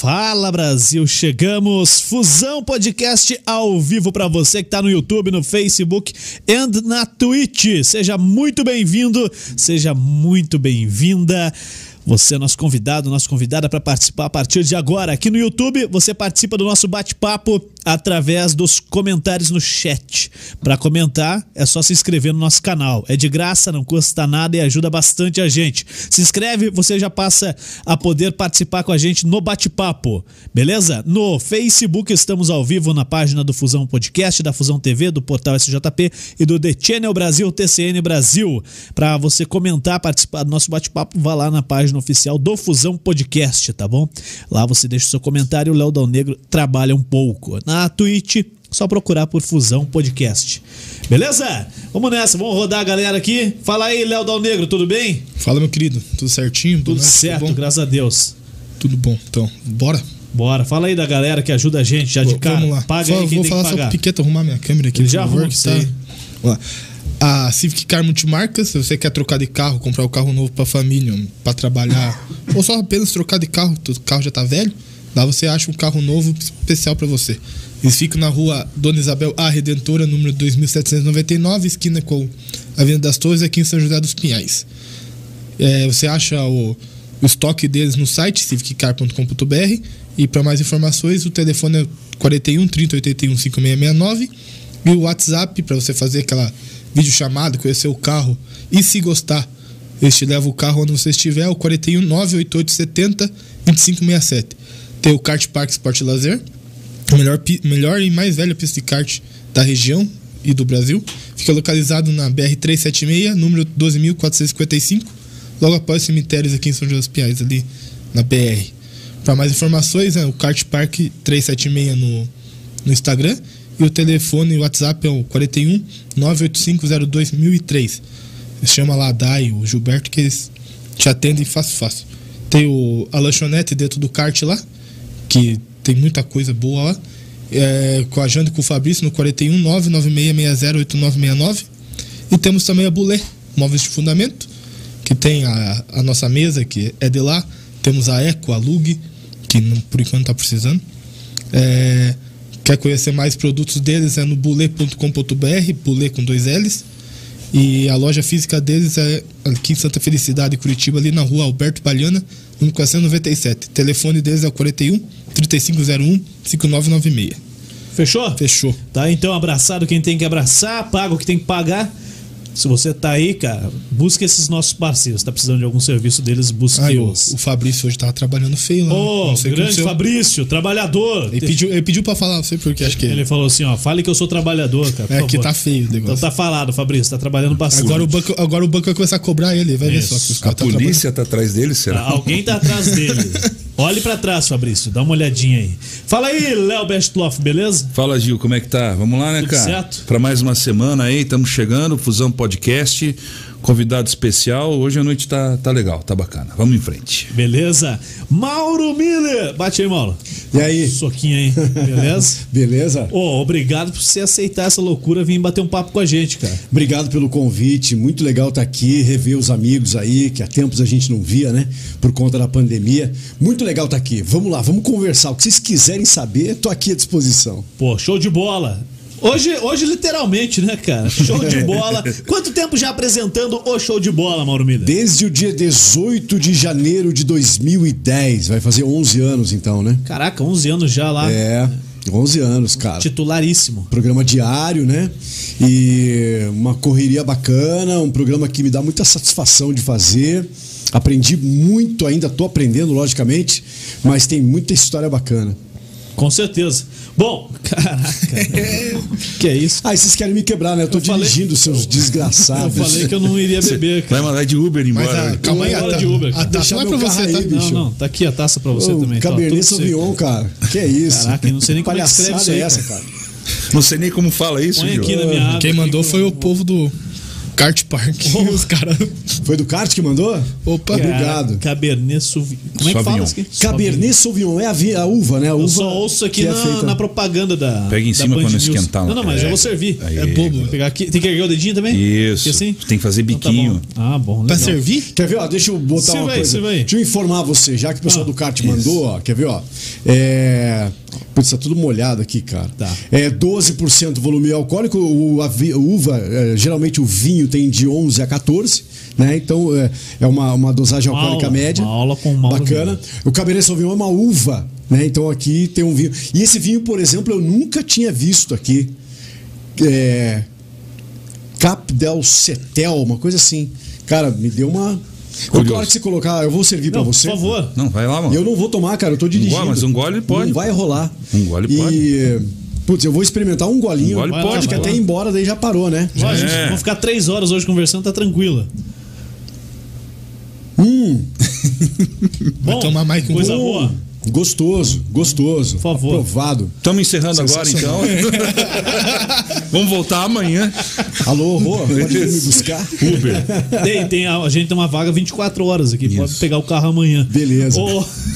Fala Brasil, chegamos. Fusão Podcast ao vivo para você que tá no YouTube, no Facebook e na Twitch. Seja muito bem-vindo, seja muito bem-vinda. Você é nosso convidado, nossa convidada para participar a partir de agora. Aqui no YouTube, você participa do nosso bate-papo através dos comentários no chat. Para comentar, é só se inscrever no nosso canal. É de graça, não custa nada e ajuda bastante a gente. Se inscreve, você já passa a poder participar com a gente no bate-papo. Beleza? No Facebook estamos ao vivo na página do Fusão Podcast, da Fusão TV, do portal SJP e do The Channel Brasil, TCN Brasil. Para você comentar, participar do nosso bate-papo, vá lá na página oficial do Fusão Podcast, tá bom? Lá você deixa o seu comentário, o Léo Dal Negro trabalha um pouco. Na Twitch, só procurar por Fusão Podcast. Beleza? Vamos nessa, vamos rodar a galera aqui. Fala aí, Léo Dal Negro, tudo bem? Fala, meu querido. Tudo certinho? Tudo certo, tudo graças a Deus. Tudo bom. Então, bora? Bora. Fala aí da galera que ajuda a gente já de cara. Vamos lá. Paga Só, aí quem vou tem falar que só pagar. pro Piqueta arrumar minha câmera aqui. Ele por já favor, arruma que tá- aí. Vamos lá. A Civic Car Multimarcas, se você quer trocar de carro, comprar um carro novo pra família, pra trabalhar, ou só apenas trocar de carro, o carro já tá velho, lá você acha um carro novo especial pra você. Eles ficam na rua Dona Isabel A Redentora, número 2799, esquina com a Avenida das Torres, aqui em São José dos Pinhais. É, você acha o, o estoque deles no site civiccar.com.br e para mais informações o telefone é 41 30 81 5669 e o WhatsApp para você fazer aquela videochamada, conhecer o carro e se gostar, eles te levam o carro onde você estiver, é o 41 988 70 2567. Tem o Kart Park Sport Lazer, a melhor, melhor e mais velha pista de kart da região e do Brasil. Fica localizado na BR-376, número 12.455, logo após os cemitérios aqui em São José dos Pinhais, ali na BR. Para mais informações, é o Kart Park 376 no, no Instagram e o telefone e o WhatsApp é o 41 98502 1003. Chama lá a Dai, o Gilberto, que eles te atendem fácil, fácil. Tem o, a lanchonete dentro do kart lá, que tem muita coisa boa lá. É, com a Jane e com o Fabrício no 41 99660 8969. E temos também a Bulé, móveis de fundamento, que tem a, a nossa mesa, que é de lá. Temos a Eco, a Lug, que não- por enquanto está precisando. É, quer conhecer mais produtos deles é no bulê.com.br, bulê com dois L's. E a loja física deles é aqui em Santa Felicidade, Curitiba, ali na rua Alberto Baliana, número 497. O telefone deles é o 41 3501 5996. Fechou? Fechou. Tá então abraçado quem tem que abraçar, paga o que tem que pagar. Se você tá aí, cara, busca esses nossos parceiros. Tá precisando de algum serviço deles, Ah, e o, busque-os. o Fabrício hoje tava trabalhando feio lá. né? Ô, grande aconteceu. Fabrício, trabalhador. Ele pediu, ele pediu pra falar, não sei porquê, acho que Ele falou assim, ó, fale que eu sou trabalhador, cara. É que tá feio o Então negócio. tá falado, Fabrício, tá trabalhando bastante. Agora o, banco, agora o banco vai começar a cobrar ele, vai ver Isso. só. que os A caras tá polícia tá atrás dele, será? Ah, Alguém tá atrás dele. Olhe pra trás, Fabrício. Dá uma olhadinha aí. Fala aí, Léo Bestloff, beleza? Fala, Gil, como é que tá? Vamos lá, né, Tudo cara? certo? Pra mais uma semana aí, estamos chegando, Fusão Podcast, convidado especial. Hoje a noite tá, tá legal, tá bacana. Vamos em frente. Beleza? Mauro Miller. Bate aí, Mauro. E aí? Soquinho aí, beleza? Beleza? Ô, obrigado por você aceitar essa loucura e vir bater um papo com a gente, cara. Obrigado pelo convite, muito legal estar aqui, rever os amigos aí, que há tempos a gente não via, né? Por conta da pandemia. Muito legal estar aqui. Vamos lá, vamos conversar. O que vocês quiserem saber, tô aqui à disposição. Pô, show de bola. Hoje, hoje literalmente, né, cara? Show de bola. Quanto tempo já apresentando o show de bola, Mauro Miller? Desde o dia 18 de janeiro de 2010, vai fazer 11 anos então, né? Caraca, 11 anos já lá. É, 11 anos, cara. Titularíssimo. Programa diário, né? E uma correria bacana, um programa que me dá muita satisfação de fazer. Aprendi muito ainda, tô aprendendo, logicamente, mas tem muita história bacana. Com certeza. Bom, caraca. que é isso? Ah, vocês querem me quebrar, né? Eu tô Eu falei- dirigindo, seus Eu desgraçados. falei que eu não iria beber, Vai cara. mandar de Uber Mas embora. a, calma aí, a, de Uber, a taça não é pra você, tá? aí, bicho. Não, não, tá aqui a taça pra você Ô, também. tá, Cabernet seco. Sauvignon, cara. Que é isso? Caraca, eu não sei nem como é que escreve isso aí, é essa, cara. cara? Não sei nem como fala isso, Põe aqui na minha. Quem mandou foi eu- o povo do, Kart Park. Os caras. Foi do kart que mandou? Opa. Obrigado. Cabernet Sauvignon. Como é que fala isso aqui? Cabernet Sauvignon é a, vi- a uva, né? A uva Eu só ouço aqui que é na, feita- na propaganda da. Pega em da cima Band pra News. esquentar, Não, não, mas é. já vou servir. Aí. É bobo. Pegar aqui. Tem que erguer o dedinho também? Isso. Assim? Tem que fazer Então tá biquinho. bom. ah, bom. Pra legal. servir? Quer ver, ó? Deixa eu botar Sirva uma aí, coisa. aí. Deixa eu informar você, já que o pessoal Ah, do kart mandou, ó. Quer ver, ó? É. Putz, tá tudo molhado aqui, cara. Tá. É 12% volume alcoólico. O, a uva, é, geralmente o vinho tem de 11 a 14, né? Então é, é uma, uma dosagem Uma alcoólica aula, média. uma aula com Mauro Bacana. Vieira. O Cabernet Sauvignon é uma uva, né? Então aqui tem um vinho. E esse vinho, por exemplo, eu nunca tinha visto aqui. É. Cap del Cetel, uma coisa assim. Cara, me deu uma. Curioso. Hora que você colocar, eu vou servir pra Não, por você. favor. Não, vai lá, mano. Eu não vou tomar, cara, eu tô dirigindo. gole, mas um gole pode. Não vai rolar. Um gole e, pode. Putz, eu vou experimentar um golinho. Um gole Vai pode, Acho que vai até ir embora, daí já parou, né? Ó, gente, É. vamos ficar três horas hoje conversando, tá tranquila. Hum, Bom, tomar mais que um coisa boa. Gostoso, gostoso. Por favor. Aprovado. Estamos encerrando agora, então. Vamos voltar amanhã. Alô, Rô, pode vir me buscar? Uber. Tem, tem, a, a gente tem uma vaga 24 horas aqui. Pode Isso. pegar o carro amanhã. Beleza.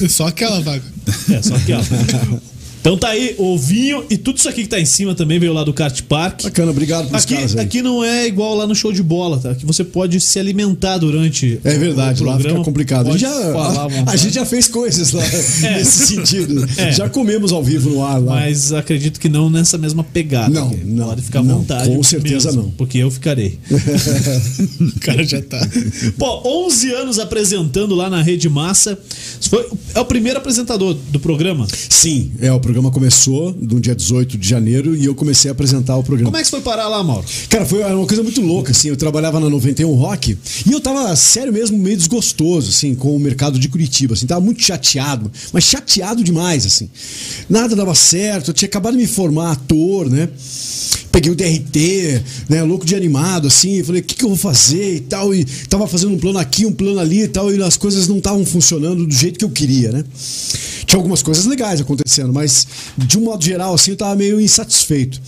Só aquela vaga. é, só que ó. Então tá aí o vinho e tudo isso aqui que tá em cima também veio lá do Kart Park. Bacana, obrigado pelos Aqui, caras aqui não é igual lá no show de bola, tá? Aqui você pode se alimentar durante É verdade, o lá fica complicado. A gente, já, falar a, vontade. gente já fez coisas lá É. nesse sentido. É. Já comemos ao vivo no ar lá. Mas acredito que não nessa mesma pegada. Não, aqui. não, Pode ficar à não, vontade. com certeza mesmo, não. Porque eu ficarei. O cara já tá. Pô, 11 anos apresentando lá na Rede Massa. Foi, é o primeiro apresentador do programa. Sim, é, o programa começou no dia 18 de janeiro e eu comecei a apresentar o programa. Como é que você foi parar lá, Mauro? Cara, foi uma coisa muito louca, assim. Eu trabalhava na 91 Rock e eu tava, sério mesmo, meio desgostoso, assim, com o mercado de Curitiba, assim. Tava muito chateado, mas chateado demais, assim. Nada dava certo, eu tinha acabado de me formar ator, né? Peguei o DRT, né? Louco de animado, assim. Falei, o que, que eu vou fazer e tal. E tava fazendo um plano aqui, um plano ali e tal. E as coisas não estavam funcionando do jeito que eu queria, né? Tinha algumas coisas legais acontecendo, mas de um modo geral, assim, eu tava meio insatisfeito.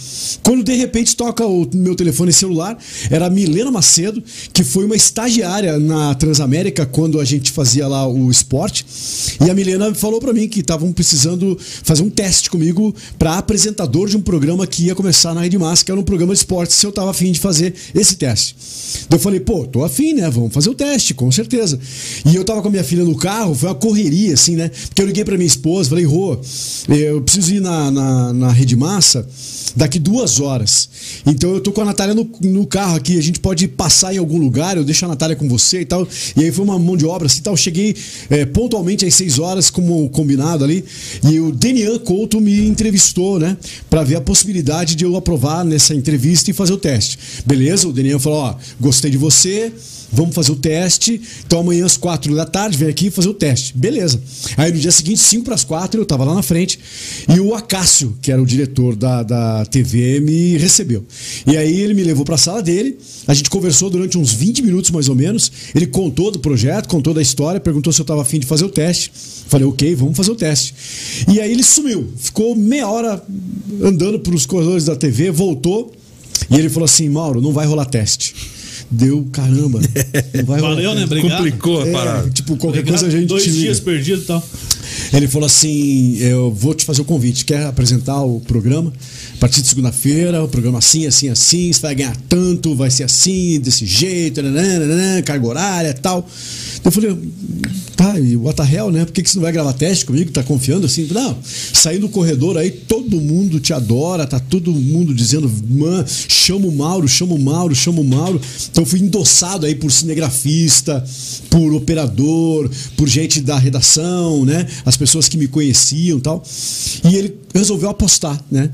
Quando de repente toca o meu telefone celular, era a Milena Macedo, que foi uma estagiária na Transamérica quando a gente fazia lá o esporte. E a Milena falou pra mim que estavam precisando fazer um teste comigo para apresentador de um programa que ia começar na Rede Massa, que era um programa de esporte, se eu tava afim de fazer esse teste. Daí eu falei, pô, tô afim, né? Vamos fazer o teste, com certeza. E eu tava com a minha filha no carro, foi uma correria, assim, né? Porque eu liguei pra minha esposa, falei, Rô, eu preciso ir na, na, na Rede Massa daqui duas horas. Então eu tô com a Natália no, no carro aqui, a gente pode passar em algum lugar, eu deixo a Natália com você e tal. E aí foi uma mão de obra assim tal. Cheguei é, pontualmente às seis horas, como combinado ali, e o Denian Couto me entrevistou, né? Pra ver a possibilidade de eu aprovar nessa entrevista e fazer o teste. Beleza? O Denian falou: ó, gostei de você. Vamos fazer o teste. Então amanhã às quatro da tarde vem aqui fazer o teste. Beleza. Aí no dia seguinte, cinco para as quatro, eu tava lá na frente e o Acácio, que era o diretor da, da TV, me recebeu. E aí ele me levou para a sala dele. A gente conversou durante uns 20 minutos mais ou menos. Ele contou do projeto, contou da história, perguntou se eu tava afim de fazer o teste. Falei, ok, vamos fazer o teste. E aí ele sumiu. Ficou meia hora andando pelos corredores da TV, voltou. E ele falou assim: Mauro, não vai rolar teste. Deu, caramba. Não vai rolar Valeu, né? Obrigado. Complicou a É, parada. tipo, qualquer Obrigado. coisa a gente Dois dias perdidos e tal. Ele falou assim: Eu vou te fazer o convite. Quer apresentar o programa? A partir de segunda-feira, o programa assim, assim, assim. Você vai ganhar tanto, vai ser assim, desse jeito, nananana, carga horária e tal. Eu falei: Tá, e what the hell, né? Por que, que você não vai gravar teste comigo? Tá confiando assim? Não, saí do corredor aí, todo mundo te adora, tá todo mundo dizendo: Man, chama o Mauro, chama o Mauro, chama o Mauro. Então fui endossado aí por cinegrafista, por operador, por gente da redação, né? As pessoas que me conheciam tal. E ele resolveu apostar, né?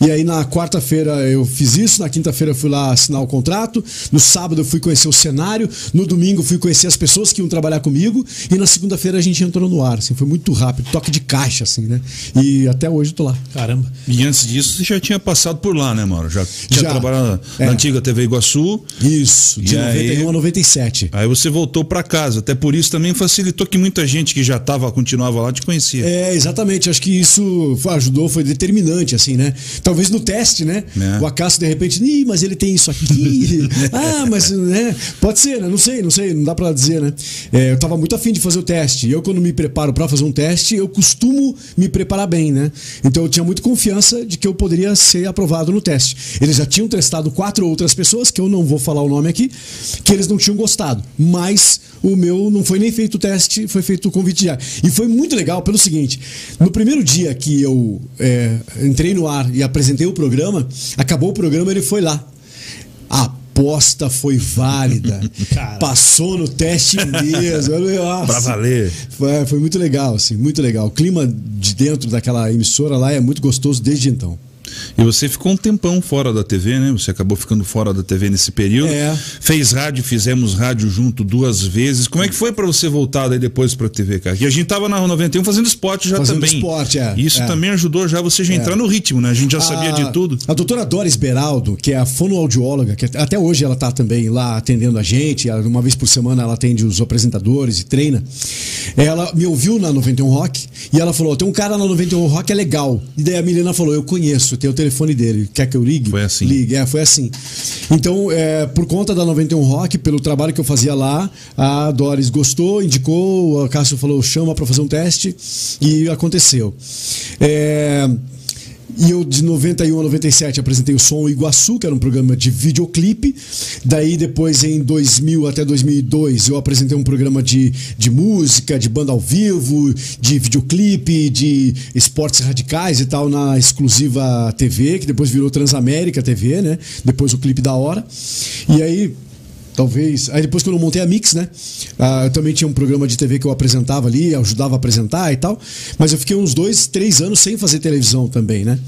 E aí na quarta-feira eu fiz isso, na quinta-feira eu fui lá assinar o contrato, no sábado eu fui conhecer o cenário, no domingo eu fui conhecer as pessoas que iam trabalhar comigo e na segunda-feira a gente entrou no ar, assim, foi muito rápido, toque de caixa, assim, né? E até hoje eu tô lá. Caramba. E antes disso, você já tinha passado por lá, né, Mauro? Já tinha Já. trabalhado na É. antiga TV Iguaçu. Isso, de E aí? 91 a 97. Aí você voltou pra casa. Até por isso também facilitou que muita gente que já tava, continuava lá, te conhecia. É, exatamente. Acho que isso foi- foi determinante, assim, né? Talvez no teste, né? É. O Acácio, de repente, Ih, mas ele tem isso aqui. ah, mas, né? Pode ser, né? Não sei, não sei, não dá pra dizer, né? É, eu tava muito afim de fazer o teste. E eu, quando me preparo pra fazer um teste, eu costumo me preparar bem, né? Então eu tinha muita confiança de que eu poderia ser aprovado no teste. Eles já tinham testado quatro outras pessoas, que eu não vou falar o nome aqui, que eles não tinham gostado. Mas o meu não foi nem feito o teste, foi feito o convite já. E foi muito legal pelo seguinte: no primeiro dia que eu é, entrei no ar e apresentei o programa, acabou o programa, ele foi lá. A aposta foi válida. Cara. Passou no teste mesmo. Nossa. Pra valer. Foi, foi muito legal, assim, muito legal. O clima de dentro daquela emissora lá é muito gostoso desde então. E você ficou um tempão fora da TV, né? Você acabou ficando fora da TV nesse período. É. Fez rádio, fizemos rádio junto duas vezes. Como é que foi pra você voltar daí depois pra TV, cara? E a gente tava na 91 fazendo esporte já Fazendo também. esporte, é. Isso É. também ajudou já você já entrar no ritmo, né? A gente já sabia de tudo. A doutora Doris Beraldo, que é a fonoaudióloga, que até hoje ela está também lá atendendo a gente, uma vez por semana ela atende os apresentadores e treina. Ela me ouviu na 91 Rock e ela falou: tem um cara na 91 Rock é legal. E daí a Milena falou: eu conheço, tem o telefone dele, quer que eu ligue? Foi assim. Ligue, é, foi assim. Então, é, por conta da 91 Rock, pelo trabalho que eu fazia lá, a Doris gostou, indicou, a Cássio falou: chama para fazer um teste e aconteceu. É. E eu, de 91 a 97, apresentei o Som Iguaçu, que era um programa de videoclipe. Daí, depois, em 2000 até 2002, eu apresentei um programa de, de música, de banda ao vivo, de videoclipe, de esportes radicais e tal, na exclusiva TV, que depois virou Transamérica TV, né? Depois o clipe da hora. E aí, Talvez. Aí depois, quando eu montei a Mix, né? ah, eu também tinha um programa de TV que eu apresentava ali, ajudava a apresentar e tal. Mas eu fiquei uns dois, três anos sem fazer televisão também, né?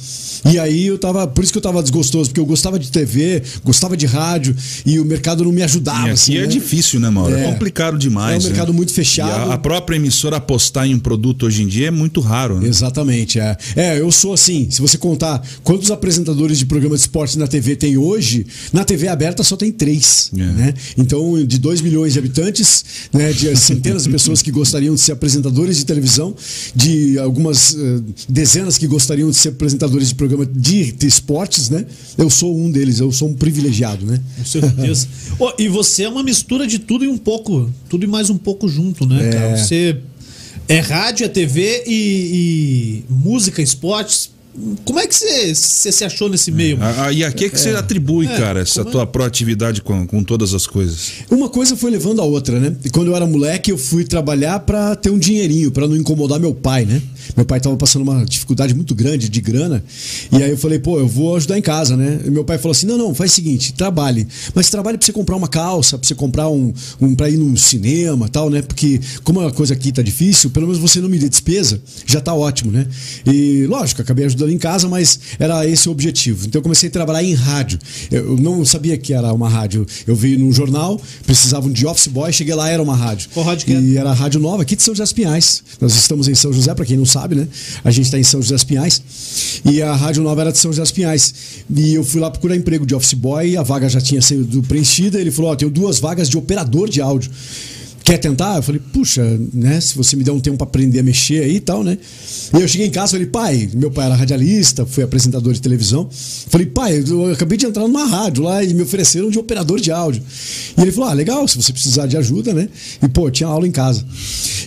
E aí eu tava. Por isso que eu tava desgostoso, porque eu gostava de TV, gostava de rádio e o mercado não me ajudava. E assim, é né? difícil, né, Mauro? É, É. complicado demais. É um mercado né? muito fechado. A, a própria emissora apostar em um produto hoje em dia é muito raro, né? Exatamente, é. É, eu sou assim, se você contar quantos apresentadores de programa de esporte na TV tem hoje, na TV aberta só tem três, É. né? Então, de 2 milhões de habitantes, né, de centenas de pessoas que gostariam de ser apresentadores de televisão, de algumas eh, dezenas que gostariam de ser apresentadores de programa de, de esportes, né? Eu sou um deles, eu sou um privilegiado, né? Com certeza. Ô, e você é uma mistura de tudo e um pouco. Tudo e mais um pouco junto, né, É. cara? Você é rádio, é TV e, e música, esportes. Como é que você, se achou nesse meio? A- a- e a que, que você atribui, É, cara, essa é? tua proatividade com, com todas as coisas? Uma coisa foi levando a outra, né? E quando eu era moleque, eu fui trabalhar pra ter um dinheirinho, pra não incomodar meu pai, né? Meu pai tava passando uma dificuldade muito grande de grana. E aí eu falei, pô, eu vou ajudar em casa, né? E meu pai falou assim: não, não, faz o seguinte, trabalhe. Mas trabalhe pra você comprar uma calça, pra você comprar um, um pra ir no cinema tal, né? Porque como a coisa aqui tá difícil, pelo menos você não me dê despesa, já tá ótimo, né? E lógico, acabei ajudando em casa, mas era esse o objetivo. Então eu comecei a trabalhar em rádio. Eu não sabia que era uma rádio. Eu vi num jornal, precisavam de office boy, cheguei lá, era uma rádio. Qual rádio que era? E era a rádio nova aqui de São José dos Pinhais. Nós estamos em São José, para quem não sabe, né? A gente está em São José dos Pinhais. E a rádio nova era de São José dos Pinhais. E eu fui lá procurar emprego de office boy, a vaga já tinha sido preenchida. Ele falou: Ó, tenho duas vagas de operador de áudio. Quer tentar? Eu falei, puxa, né? Se você me der um tempo para aprender a mexer aí e tal, né? E eu cheguei em casa falei, pai, meu pai era radialista, foi apresentador de televisão. Falei, pai, eu acabei de entrar numa rádio lá e me ofereceram de operador de áudio. E ele falou, ah, legal, se você precisar de ajuda, né? E, pô, tinha aula em casa.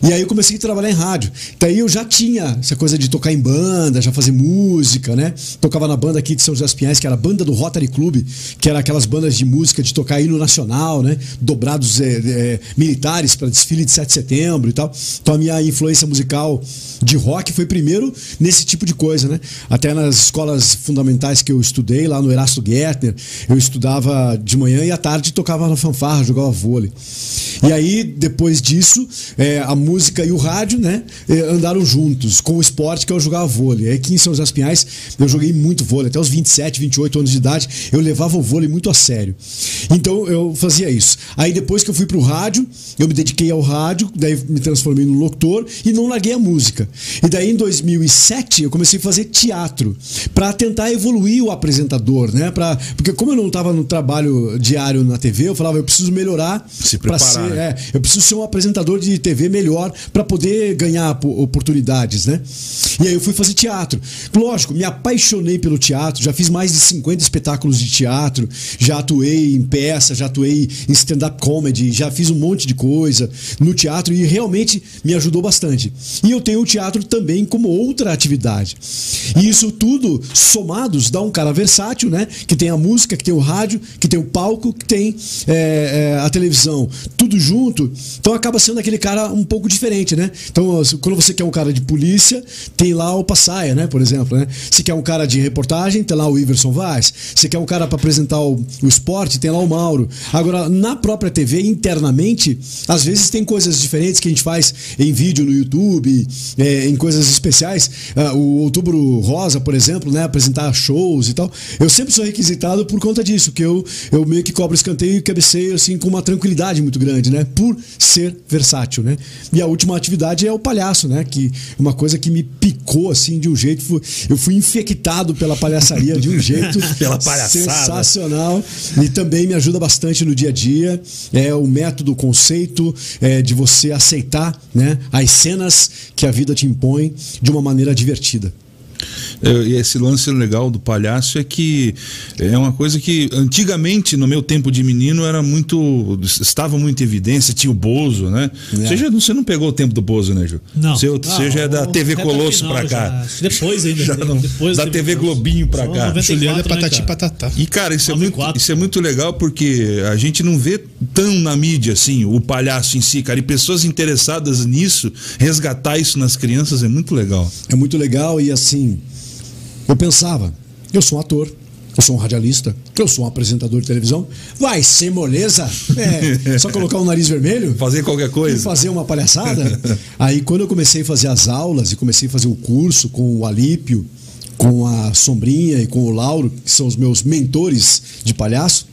E aí eu comecei a trabalhar em rádio. Daí eu já tinha essa coisa de tocar em banda, já fazer música, né? Tocava na banda aqui de São José dos Pinhais, que era a banda do Rotary Club, que era aquelas bandas de música de tocar hino nacional, né? Dobrados é, é, militares para desfile de 7 de setembro e tal. Então a minha influência musical de rock foi primeiro nesse tipo de coisa, né? Até nas escolas fundamentais que eu estudei, lá no Erasto Gertner, eu estudava de manhã e à tarde tocava na fanfarra, jogava vôlei. E aí, depois disso, é, a música e o rádio, né, é, andaram juntos, com o esporte que eu jogava vôlei. Aqui em São José dos Pinhais, eu joguei muito vôlei, até os 27, 28 anos de idade, eu levava o vôlei muito a sério. Então eu fazia isso. Aí depois que eu fui pro rádio, eu me dediquei ao rádio, daí me transformei no locutor e não larguei a música. E daí em 2007 eu comecei a fazer teatro para tentar evoluir o apresentador, né? Pra, porque como eu não estava no trabalho diário na TV, eu falava, eu preciso melhorar Se para preparar, ser, né? é, eu preciso ser um apresentador de TV melhor para poder ganhar po- oportunidades, né? E aí eu fui fazer teatro. Lógico, me apaixonei pelo teatro, já fiz mais de 50 espetáculos de teatro, já atuei em peça, já atuei em stand-up comedy, já fiz um monte de coisa no teatro e realmente me ajudou bastante. E eu tenho o teatro também como outra atividade. E isso tudo somados dá um cara versátil, né? Que tem a música, que tem o rádio, que tem o palco, que tem é, é, a televisão, tudo junto. Então acaba sendo aquele cara um pouco diferente, né? Então, quando você quer um cara de polícia, tem lá o Passaia, né? Por exemplo, né? Se quer um cara de reportagem, tem lá o Iverson Vaz. Se quer um cara para apresentar o, o esporte, tem lá o Mauro. Agora, na própria TV, internamente, às vezes tem coisas diferentes que a gente faz em vídeo no YouTube, é, em coisas especiais. Ah, o Outubro Rosa, por exemplo, né? Apresentar shows e tal. Eu sempre sou requisitado por conta disso, que eu, eu meio que cobro escanteio e cabeceio assim com uma tranquilidade muito grande, né? Por ser versátil, né? E a última atividade é o palhaço, né? Que é uma coisa que me picou assim de um jeito, fu- eu fui infectado pela palhaçaria de um jeito Pela palhaçada. sensacional e também me ajuda bastante no dia a dia. É o método, o conceito é, de você aceitar, né? As cenas que a vida te impõe de uma maneira divertida. É, E esse lance legal do palhaço é que é uma coisa que antigamente, no meu tempo de menino, era muito. estava muito em evidência, tinha o Bozo, né? É. Você, já, você não pegou o tempo do Bozo, né, Ju? Não. Você, você já é da Ah, TV Colosso final pra já. cá. Que Depois ainda. Já não- depois da TV Globinho pra cá. 94, Juliana né, patati cara? patatá. E, cara, isso é, muito, 94. isso é muito legal porque a gente não vê tão na mídia assim o palhaço em si, cara. E pessoas interessadas nisso, resgatar isso nas crianças é muito legal. É muito legal e assim, eu pensava, eu sou um ator, eu sou um radialista, eu sou um apresentador de televisão, vai ser moleza? É, só colocar o nariz vermelho? Fazer qualquer E coisa. fazer uma palhaçada? Aí quando eu comecei a fazer as aulas e comecei a fazer o curso com o Alípio, com a Sombrinha e com o Lauro, que são os meus mentores de palhaço,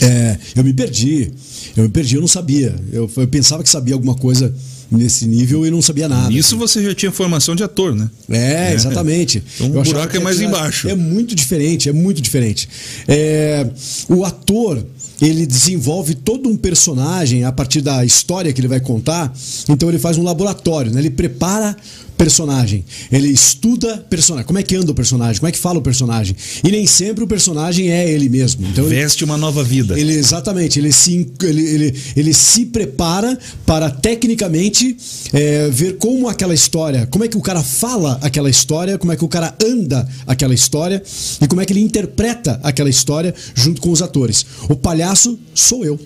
é, eu me perdi. Eu me perdi, eu não sabia. Eu, eu pensava que sabia alguma coisa nesse nível e não sabia nada. Nisso você já tinha formação de ator, né? É, exatamente. Então o Eu buraco é mais embaixo. É muito diferente, é muito diferente. É, o ator, ele desenvolve todo um personagem a partir da história que ele vai contar. Então ele faz um laboratório, né? Ele prepara personagem, ele estuda personagem, como é que anda o personagem, como é que fala o personagem. E nem sempre o personagem é ele mesmo. Então ele- Veste uma nova vida. ele exatamente, ele se, ele, ele, ele se prepara para tecnicamente é, ver como aquela história, como é que o cara fala aquela história, como é que o cara anda aquela história e como é que ele interpreta aquela história junto com os atores. O palhaço sou eu,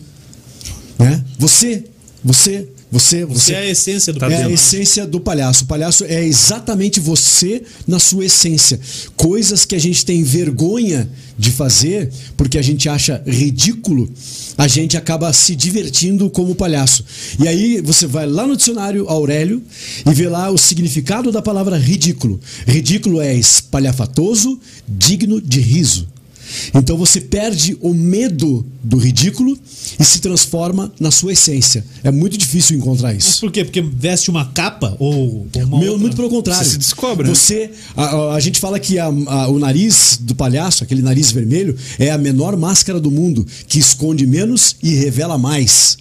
né? Você, você, você, Você você. é a essência do Tá É a essência do palhaço. O palhaço é exatamente você na sua essência. Coisas que a gente tem vergonha de fazer porque a gente acha ridículo, a gente acaba se divertindo como palhaço. E aí você vai lá no dicionário Aurélio e vê lá o significado da palavra ridículo. Ridículo é espalhafatoso, digno de riso. Então você perde o medo do ridículo e se transforma na sua essência. É muito difícil encontrar Mas isso. por quê? Porque veste uma capa ou uma Meu, outra? muito pelo contrário. Você se descobre, né? Você, a, a- a gente fala que a- a- o nariz do palhaço, aquele nariz vermelho, é a menor máscara do mundo, que esconde menos e revela mais.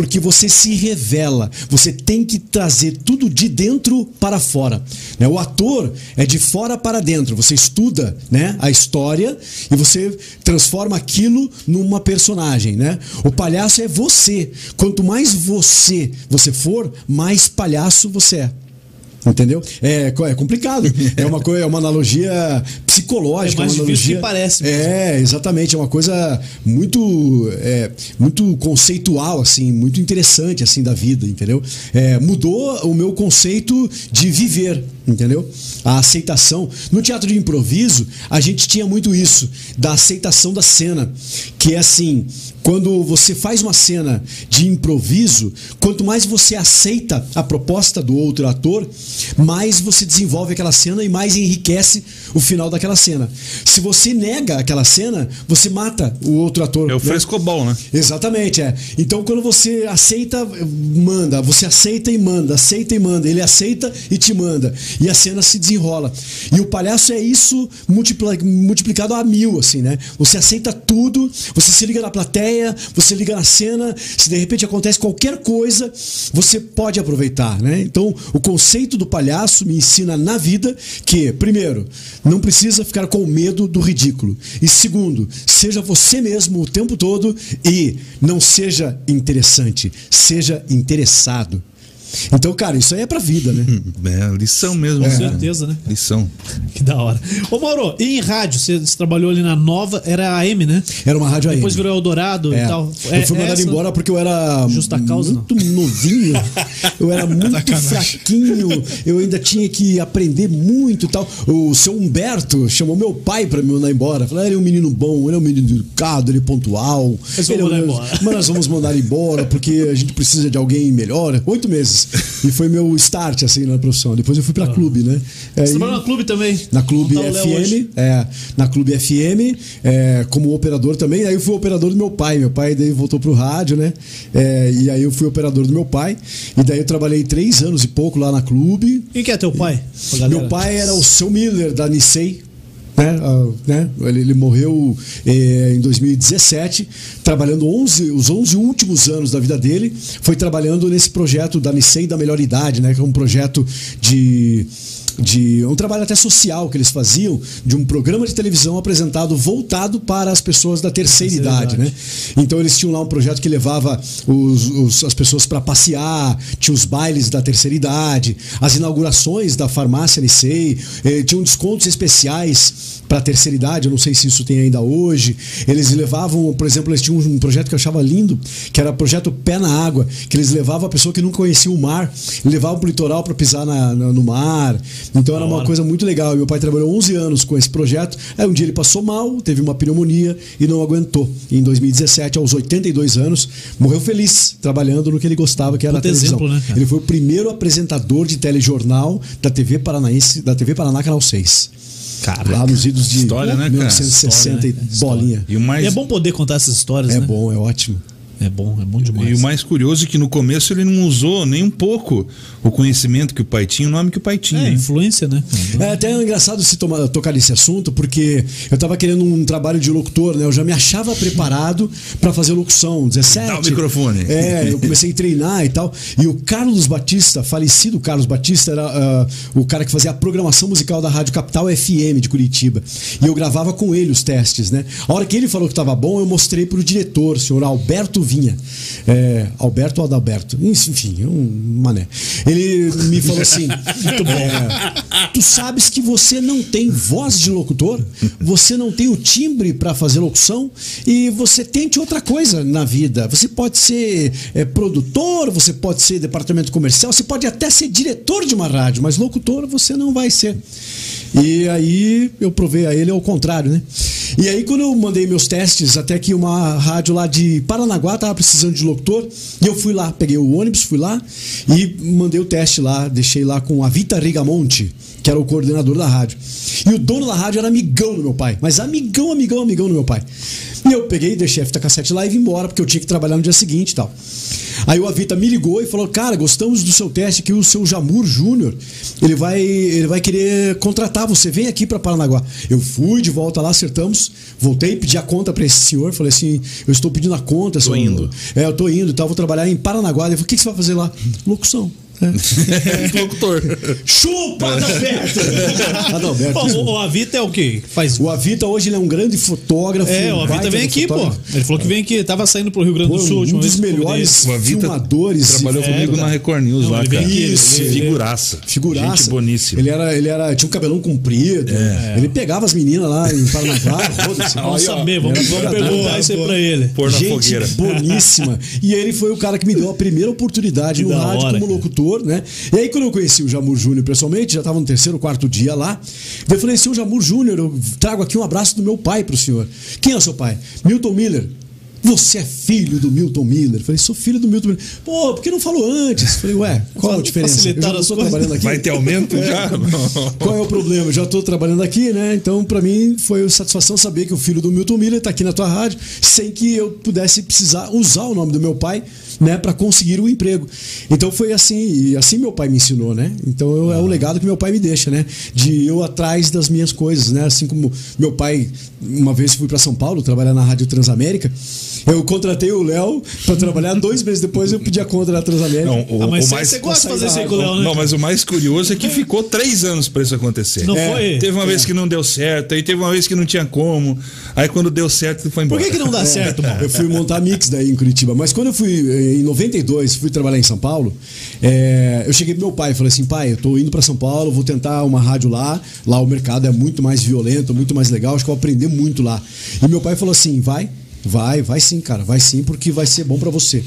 Porque você se revela, você tem que trazer tudo de dentro para fora. né? O ator é de fora para dentro. Você estuda né, a história e você transforma aquilo numa personagem. Né? O palhaço é você. Quanto mais você você for, mais palhaço você é. Entendeu? É, é complicado. É uma coisa, é uma analogia psicológica. É mais uma analogia, que parece mesmo. É, exatamente. É uma coisa muito, é, muito conceitual, assim, muito interessante assim da vida, entendeu? É, mudou o meu conceito de viver, Entendeu? A aceitação. No teatro de improviso, a gente tinha muito isso, da aceitação da cena. Que é assim, quando você faz uma cena de improviso, quanto mais você aceita a proposta do outro ator, mais você desenvolve aquela cena e mais enriquece o final daquela cena. Se você nega aquela cena, você mata o outro ator. É o né? frescobol, né? Exatamente, é. Então quando você aceita, manda, você aceita e manda, aceita e manda, ele aceita e te manda. E a cena se desenrola. E o palhaço é isso multiplicado a mil, assim, né? Você aceita tudo, você se liga na plateia, você liga na cena, se de repente acontece qualquer coisa, você pode aproveitar, né? Então o conceito do palhaço me ensina na vida que, primeiro, não precisa ficar com medo do ridículo. E segundo, seja você mesmo o tempo todo e não seja interessante, seja interessado. Então, cara, isso aí é pra vida, né? É, lição mesmo. Com né? certeza, né? Lição. Que da hora. Ô, Mauro, e em rádio? Você, você trabalhou ali na Nova, era a AM, né? Era uma rádio aí. Depois virou Eldorado É. e tal. eu fui É- mandado essa- embora porque eu era Justa causa, muito novinho. Eu era muito Sacanagem. fraquinho. Eu ainda tinha que aprender muito e tal. O seu Humberto chamou meu pai pra me mandar embora. Falou: ele é um menino bom, ele é um menino educado, ele é pontual. Mas Ele é vamos um- mandar embora. Mas nós vamos mandar ele embora porque a gente precisa de alguém melhor. Oito meses. E foi meu start, assim, na profissão. Depois eu fui pra clube, né? Você Aí- trabalhou na clube também? na Clube tá. FM, é, na Clube FM, é, como operador também. Aí eu fui operador do meu pai. Meu pai daí voltou pro rádio, né? É, e aí eu fui operador do meu pai. E daí eu trabalhei três anos e pouco lá na Clube. Quem que é teu pai? Meu pai era o seu Miller da Nissei. Né? Né? Ele, ele morreu eh, em 2017, trabalhando 11, os 11 últimos anos da vida dele, foi trabalhando nesse projeto da Nissei da Melhor Idade, né? que é um projeto de, de um trabalho até social que eles faziam, de um programa de televisão apresentado voltado para as pessoas da terceira, Terceira idade. idade. Né? Então eles tinham lá um projeto que levava os- os- as pessoas para passear, tinha os bailes da terceira idade, as inaugurações da farmácia Nicei, eh, tinham descontos especiais para a terceira idade, eu não sei se isso tem ainda hoje. Eles levavam, por exemplo, eles tinham um projeto que eu achava lindo, que era o projeto Pé na Água, que eles levavam a pessoa que nunca conhecia o mar, levavam para o litoral para pisar na- na- no mar. Então era uma coisa muito legal. E meu pai trabalhou 11 anos com esse projeto. Aí um dia ele passou mal, teve uma pneumonia e não aguentou. E em 2017, aos 82 anos, morreu feliz trabalhando no que ele gostava, que era Puta a televisão. exemplo, né, ele foi o primeiro apresentador de telejornal da TV Paranaense, da TV Paraná Canal 6. Caraca. Lá nos idos de História, né, cara? 1960 História, né? e bolinha. E mais, E é bom poder contar essas histórias, É né? bom, é ótimo. É bom, é bom demais. E o mais curioso é que no começo ele não usou nem um pouco o conhecimento que o pai tinha, o nome que o pai tinha. É, influência, né? É até engraçado se tomar- tocar nesse assunto, porque eu tava querendo um trabalho de locutor, né? Eu já me achava preparado para fazer locução, 17. Dá o microfone. É, eu comecei a treinar e tal. E o Carlos Batista, falecido Carlos Batista, era ah, o cara que fazia a programação musical da Rádio Capital FM de Curitiba. E eu gravava com ele os testes, né? A hora que ele falou que tava bom, eu mostrei pro diretor, o senhor Alberto Vinha. É, Alberto ou Adalberto? Enfim, é um mané. Ele me falou assim: Muito bom. tu sabes que você não tem voz de locutor, você não tem o timbre para fazer locução e você tente outra coisa na vida. Você pode ser é, produtor, você pode ser departamento comercial, você pode até ser diretor de uma rádio, mas locutor você não vai ser. E aí eu provei a ele ao contrário, né? E aí quando eu mandei meus testes, até que uma rádio lá de Paranaguá tava precisando de locutor, e eu fui lá, peguei o ônibus, fui lá e mandei o teste lá, deixei lá com a Vita Rigamonte, que era o coordenador da rádio. E o dono da rádio era amigão do meu pai, mas amigão, amigão, amigão do meu pai. E eu peguei, deixei a fita cassete lá e vim embora, porque eu tinha que trabalhar no dia seguinte e tal. Aí o Avita me ligou e falou: Cara, gostamos do seu teste que o seu Jamur Júnior ele vai, ele vai querer contratar você. Vem aqui para Paranaguá. Eu fui de volta lá, acertamos. Voltei, pedi a conta para esse senhor. Falei assim: Eu estou pedindo a conta. Tô senhor." indo. É, eu tô indo e tal. Vou trabalhar em Paranaguá. Ele falou: O que, que você vai fazer lá? Locução. É. Locutor. Chupa, Adalberto! Adalberto. Pô, o, o Avita é o quê? Faz. O Avita hoje ele é um grande fotógrafo. É, o um Avita vem aqui, pô. Ele falou que vem aqui, tava saindo pro Rio Grande Pô, do Sul. a um última dos melhores filmadores. Trabalhou É, comigo na Record News Não, lá, cara. aqui, Isso. ele- Figuraça. Figuraça. Gente boníssima. Ele era, ele era, tinha um cabelão comprido. Ele pegava as meninas lá em Paranaguá. Vamos saber, vamos, vamos perguntar isso aí pra ele. Pôr na Gente fogueira. boníssima. E ele foi o cara que me deu a primeira oportunidade no da rádio hora, como locutor. Locutor, né? E aí, quando eu conheci o Jamur Júnior pessoalmente, já estava no terceiro, quarto dia lá, eu falei, seu Jamur Júnior, eu trago aqui um abraço do meu pai para o senhor. Quem é o seu pai? Milton Miller. Você é filho do Milton Miller? Falei, sou filho do Milton Miller. Pô, por que não falou antes? Falei, ué, qual a diferença? Eu já estou trabalhando aqui. Vai ter aumento já? Qual é o problema? Eu já estou trabalhando aqui, né? Então, para mim, foi satisfação saber que o filho do Milton Miller está aqui na tua rádio, sem que eu pudesse precisar usar o nome do meu pai, né, para conseguir o emprego. Então foi assim, e assim meu pai me ensinou, né? Então eu, é o legado que meu pai me deixa, né? De eu atrás das minhas coisas, né? Assim como meu pai, uma vez fui para São Paulo trabalhar na Rádio Transamérica, eu contratei o Léo para trabalhar dois meses depois eu pedi a conta da Transamérica. Não, o, ah, mas o mais, você gosta de fazer isso aí com o Léo, né? Não, mas o mais curioso é que ficou três anos para isso acontecer. Não é, foi? Teve uma é. vez que não deu certo, aí teve uma vez que não tinha como, aí quando deu certo foi embora. Por que, que não dá certo, mano? Eu fui montar mix daí em Curitiba, mas quando eu fui eh, em 92, fui trabalhar em São Paulo, é, eu cheguei pro meu pai e falei assim, pai, eu tô indo para São Paulo, vou tentar uma rádio lá, lá o mercado é muito mais violento, muito mais legal, acho que eu vou aprender muito lá. E meu pai falou assim, vai, Vai, vai sim, cara, vai sim, porque vai ser bom para você.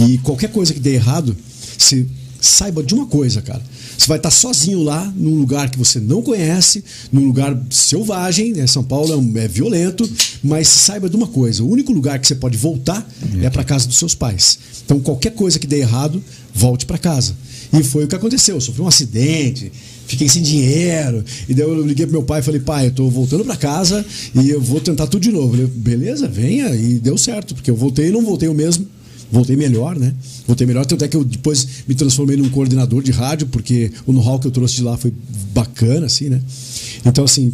E qualquer coisa que dê errado, você saiba de uma coisa, cara. Você vai estar sozinho lá, num lugar que você não conhece, num lugar selvagem, né? São Paulo é, um, é violento, mas saiba de uma coisa: o único lugar que você pode voltar é para casa dos seus pais. Então, qualquer coisa que dê errado, volte para casa. E foi o que aconteceu. Eu sofri um acidente, fiquei sem dinheiro. E daí eu liguei pro meu pai e falei, pai, eu tô voltando para casa e eu vou tentar tudo de novo. Ele, beleza, venha. E deu certo, porque eu voltei e não voltei o mesmo. Voltei melhor, né? Voltei melhor, tanto é que eu depois me transformei num coordenador de rádio, porque o know-how que eu trouxe de lá foi bacana, assim, né? Então, assim,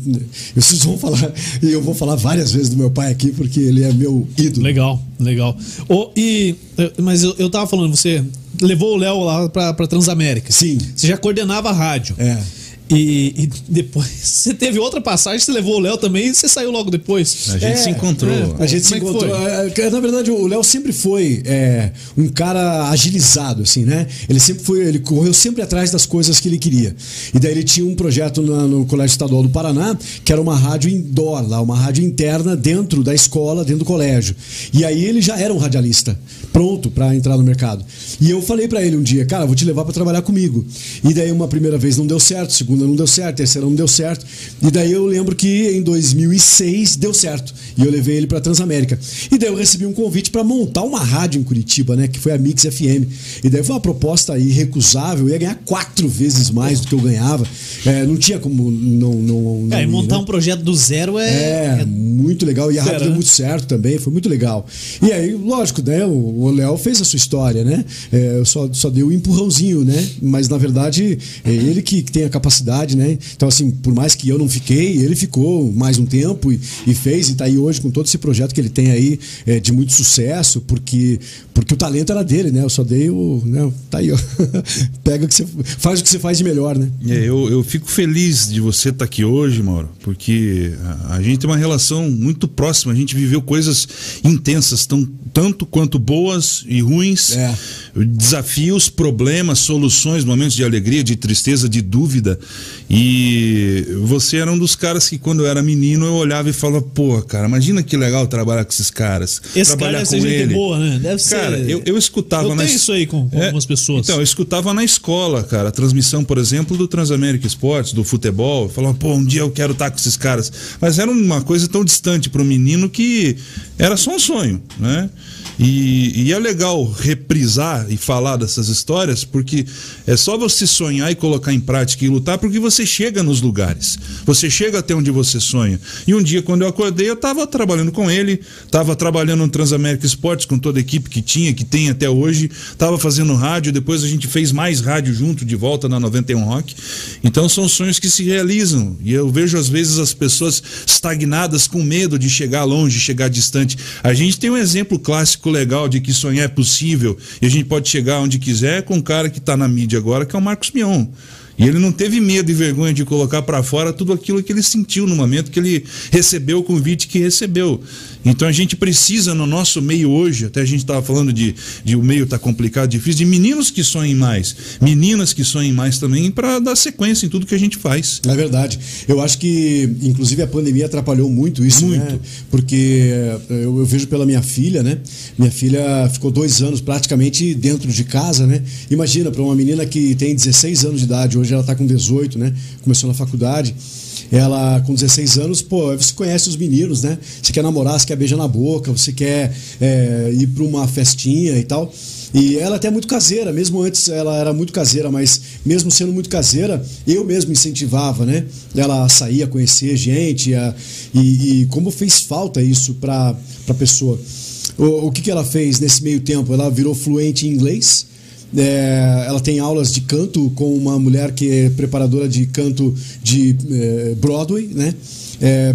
vocês vão falar, e eu vou falar várias vezes do meu pai aqui, porque ele é meu ídolo. Legal, legal. Oh, e, eh, mas eu, eu tava falando, você levou o Léo lá pra, pra Transamérica. Sim. Você já coordenava a rádio. É. E, e, depois você teve outra passagem, você levou o Léo também e você saiu logo depois. A gente é, se encontrou. É, a gente Como se é encontrou. É, na verdade, o Léo sempre foi é, um cara agilizado, assim, né? Ele sempre foi, ele correu sempre atrás das coisas que ele queria. E daí ele tinha um projeto na, no Colégio Estadual do Paraná, que era uma rádio indoor, lá, uma rádio interna dentro da escola, dentro do colégio. E aí ele já era um radialista, pronto para entrar no mercado. E eu falei para ele um dia, cara, vou te levar para trabalhar comigo. E daí uma primeira vez não deu certo, segunda segunda não deu certo, terceira não deu certo. E daí eu lembro que em 2006 deu certo. E eu levei ele para Transamérica. E daí eu recebi um convite para montar uma rádio em Curitiba, né? Que foi a Mix FM. E daí foi uma proposta irrecusável. Eu ia ganhar quatro vezes mais do que eu ganhava. É, não tinha como não. não, não é, montar né? um projeto do zero é. É, é... muito legal. E a rádio deu né? muito certo também, foi muito legal. E aí, lógico, né? O Léo fez a sua história, né? É, eu só, só dei um empurrãozinho, né? Mas na verdade, é ele que tem a capacidade né? Então, assim, por mais que eu não fiquei, ele ficou mais um tempo e, e fez, e está aí hoje com todo esse projeto que ele tem aí é, de muito sucesso, porque, porque o talento era dele, né? Eu só dei o. Né? Tá aí, ó. Pega o que você. Faz o que você faz de melhor, né? É, eu, eu fico feliz de você estar tá aqui hoje, Mauro, porque a, a gente tem uma relação muito próxima, a gente viveu coisas intensas, tão, tanto quanto boas e ruins, é. Desafios, problemas, soluções, momentos de alegria, de tristeza, de dúvida. E você era um dos caras que, quando eu era menino, eu olhava e falava, pô, cara, imagina que legal trabalhar com esses caras. Esse trabalhar cara com ele. boa, né? Deve cara, ser. eu, eu escutava eu na tenho isso aí com, com é, algumas pessoas. Então, eu escutava na escola, cara, a transmissão, por exemplo, do Transamérica Esportes, do futebol. Eu falava, pô, um dia eu quero estar com esses caras. Mas era uma coisa tão distante para o menino que era só um sonho, né? E, e, é legal reprisar e falar dessas histórias, porque é só você sonhar e colocar em prática e lutar, porque você chega nos lugares. Você chega até onde você sonha. E um dia, quando eu acordei, eu estava trabalhando com ele, estava trabalhando no Transamérica Esportes com toda a equipe que tinha, que tem até hoje, estava fazendo rádio, depois a gente fez mais rádio junto de volta na 91 Rock. Então são sonhos que se realizam. E eu vejo às vezes as pessoas estagnadas com medo de chegar longe, chegar distante. A gente tem um exemplo clássico legal de que sonhar é possível e a gente pode chegar onde quiser com um cara que está na mídia agora, que é o Marcos Mion. E ele não teve medo e vergonha de colocar para fora tudo aquilo que ele sentiu no momento que ele recebeu o convite que recebeu. Então a gente precisa no nosso meio hoje, até a gente estava falando de, de o meio tá complicado, difícil, de meninos que sonhem mais, meninas que sonhem mais também para dar sequência em tudo que a gente faz. É verdade. Eu acho que, inclusive, a pandemia atrapalhou muito isso, Muito. né? Porque eh, eu, eu vejo pela minha filha, né? Minha filha ficou dois anos praticamente dentro de casa, né? Imagina, para uma menina que tem 16 anos de idade, hoje ela está com 18, né? Começou na faculdade. Ela, com 16 anos, pô, você conhece os meninos, né? Você quer namorar, você quer beijar na boca, você quer eh, ir para uma festinha e tal. E ela até é muito caseira, mesmo antes ela era muito caseira, mas mesmo sendo muito caseira, eu mesmo incentivava, né? Ela a sair, a conhecer gente, a- e, e como fez falta isso para a pessoa. O, o que, que ela fez nesse meio tempo? Ela virou fluente em inglês. É, ela tem aulas de canto com uma mulher que é preparadora de canto de eh, Broadway, né? É,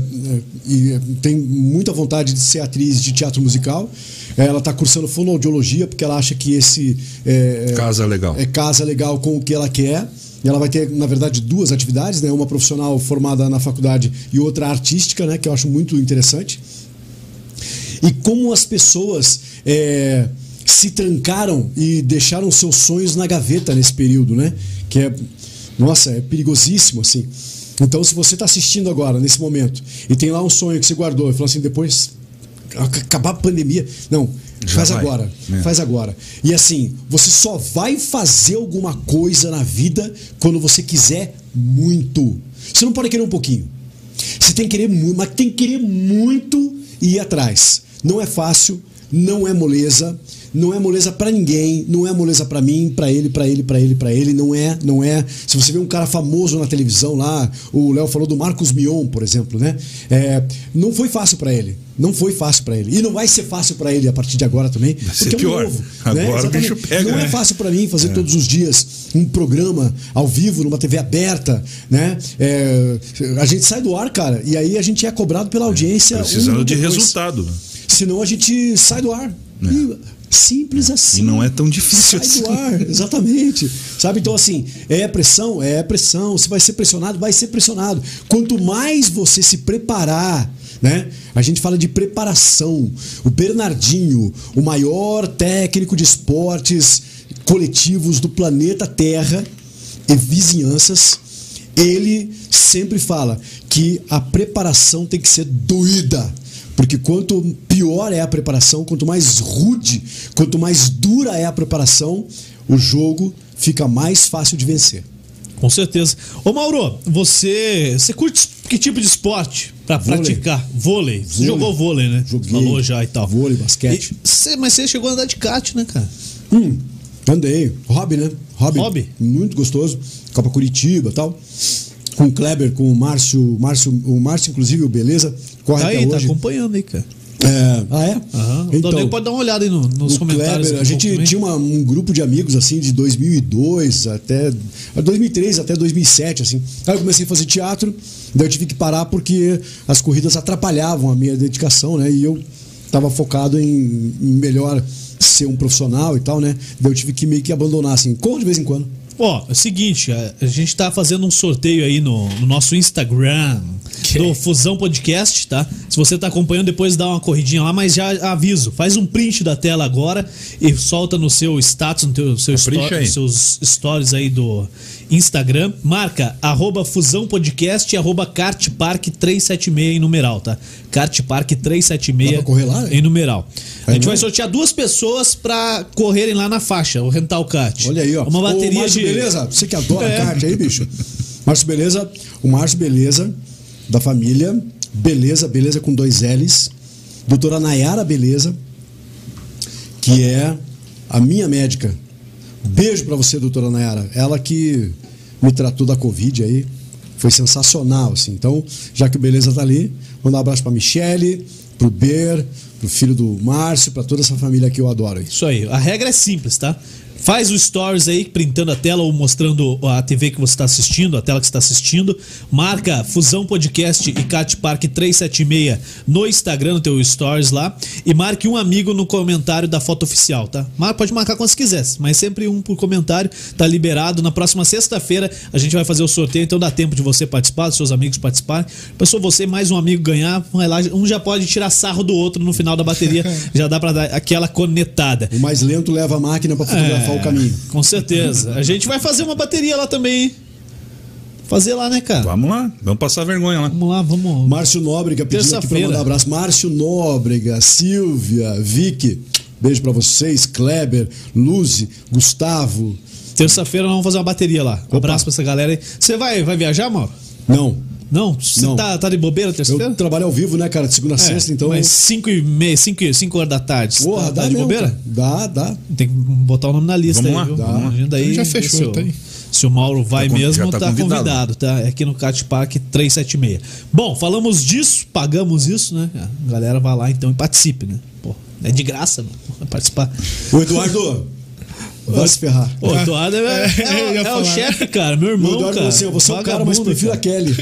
e tem muita vontade de ser atriz de teatro musical. Ela está cursando fonoaudiologia porque ela acha que esse é, Casa legal. é casa legal com o que ela quer. E ela vai ter, na verdade, duas atividades, né? Uma profissional formada na faculdade e outra artística, né? Que eu acho muito interessante. E como as pessoas é, se trancaram e deixaram seus sonhos na gaveta nesse período, né? Que é, nossa, é perigosíssimo, assim. Então, se você está assistindo agora, nesse momento, e tem lá um sonho que você guardou, e falou assim, depois ac- acabar a pandemia. Não, Já faz vai. agora. É. Faz agora. E assim, você só vai fazer alguma coisa na vida quando você quiser muito. Você não pode querer um pouquinho. Você tem que querer muito, mas tem que querer muito e ir atrás. Não é fácil, não é moleza, não é moleza pra ninguém, não é moleza pra mim, pra ele, pra ele, pra ele, pra ele, não é, não é. Se você vê um cara famoso na televisão lá, o Léo falou do Marcos Mion, por exemplo, né? É, não foi fácil pra ele. Não foi fácil pra ele. E não vai ser fácil pra ele a partir de agora também, ser porque é um pior. novo, Agora né? o Exatamente. bicho pega, Não é né? fácil para mim fazer todos os dias um programa ao vivo numa TV aberta, né? É, a gente sai do ar, cara, e aí a gente é cobrado pela audiência. um Precisando minuto de depois. resultado. Senão a gente sai do ar. E simples assim. E não é tão difícil Sai assim. do ar, exatamente. Sabe? Então, assim, é pressão, é pressão. Se vai ser pressionado, vai ser pressionado. Quanto mais você se preparar, né? A gente fala de preparação. O Bernardinho, o maior técnico de esportes coletivos do planeta Terra e vizinhanças, ele sempre fala que a preparação tem que ser doída. Porque quanto pior é a preparação, quanto mais rude, quanto mais dura é a preparação, o jogo fica mais fácil de vencer. Com certeza. Ô Mauro, você, você curte que tipo de esporte pra Vôlei. praticar? Vôlei. Você Vôlei. jogou vôlei, né? Joguei. Falou já e tal. Vôlei, basquete. E você- mas você chegou a andar de kart, né, cara? Hum, andei. Hobby, né? Hobby. Hobby? Muito gostoso. Copa Curitiba e tal. Com o Kleber, com o Márcio. Márcio o Márcio, inclusive, o Beleza. Corre Tá aí, tá hoje. acompanhando aí, cara. É, ah, é? Aham. Então, nego pode dar uma olhada aí no- nos o comentários. Kleber, a gente também. tinha uma- um grupo de amigos assim de 2002 até 2003 até 2007 assim. Aí eu comecei a fazer teatro, daí eu tive que parar porque as corridas atrapalhavam a minha dedicação, né? E eu estava focado em, em melhor ser um profissional e tal, né? Daí eu tive que meio que abandonar assim, corro de vez em quando. Ó, é o seguinte, a, a gente tá fazendo um sorteio aí no, no nosso Instagram do Fusão Podcast, tá? Se você tá acompanhando, depois dá uma corridinha lá, mas já aviso, faz um print da tela agora e solta no seu status, no teu, seu Capricha sto- aí. nos seus stories aí do Instagram. Marca arroba Fusão Podcast e arroba Kartpark 376 em numeral, tá? Kartpark 376 Dá pra correr lá, né? em numeral. A gente vai sortear duas pessoas pra correrem lá na faixa, o Rental Kart. Olha aí, ó. Uma Ô, bateria Márcio de Beleza, você que adora É. kart aí, bicho. Márcio Beleza, o Márcio Beleza, da família Beleza, Beleza com dois L's. Doutora Nayara Beleza, que é a minha médica. Beijo pra você, doutora Nayara. Ela que me tratou da Covid aí. Foi sensacional, assim. Então, já que o Beleza tá ali, mandar um abraço pra Michele, pro Ber, pro filho do Márcio, pra toda essa família que eu adoro aí. Isso aí. A regra é simples, tá? Faz o stories aí, printando a tela ou mostrando a TV que você está assistindo, a tela que você está assistindo. Marca Fusão Podcast e Cat Park 376 no Instagram, no teu stories lá. E marque um amigo no comentário da foto oficial, tá? Pode marcar quando você quiser, mas sempre um por comentário. Tá liberado. Na próxima sexta-feira a gente vai fazer o sorteio, então dá tempo de você participar, dos seus amigos participarem. Pensou você mais um amigo ganhar, vai lá, um já pode tirar sarro do outro no final da bateria. já dá pra dar aquela cornetada. O mais lento leva a máquina pra fotografar É, o caminho. Com certeza. A gente vai fazer uma bateria lá também, hein? Fazer lá, né, cara? Vamos lá, vamos passar vergonha lá. Vamos lá, vamos. Márcio Nóbrega pedindo aqui pra Terça-feira. mandar abraço. Márcio Nóbrega, Silvia, Vicky, beijo pra vocês, Kleber, Luzi, Gustavo. Terça-feira nós vamos fazer uma bateria lá. Um abraço pra essa galera aí. Você vai, vai viajar, mano? Não, Não? Você Não. tá, tá de bobeira terça-feira? eu trabalho ao vivo, né, cara, de segunda a É, sexta, então. Mas 5 e meia, 5 horas da tarde. Porra, tá, dá tá de mesmo, bobeira? cara. Dá, dá. Tem que botar o nome na lista Vamos aí, lá, viu? lá. Agenda aí, Já fechou, se o- tá aí. Se o Mauro vai Tá mesmo, tá, tá convidado. convidado. tá? É aqui no Cat Park 376. Bom, falamos disso, pagamos isso, né? A galera vai lá então e participe, né? Pô, é de graça, mano. Participar. Ô, Eduardo, vai se ferrar. Pô, o Eduardo é, é, É, ia é o chefe, cara. Meu irmão, Eduardo cara. assim: você é o cara, mas prefiro a cara. Kelly.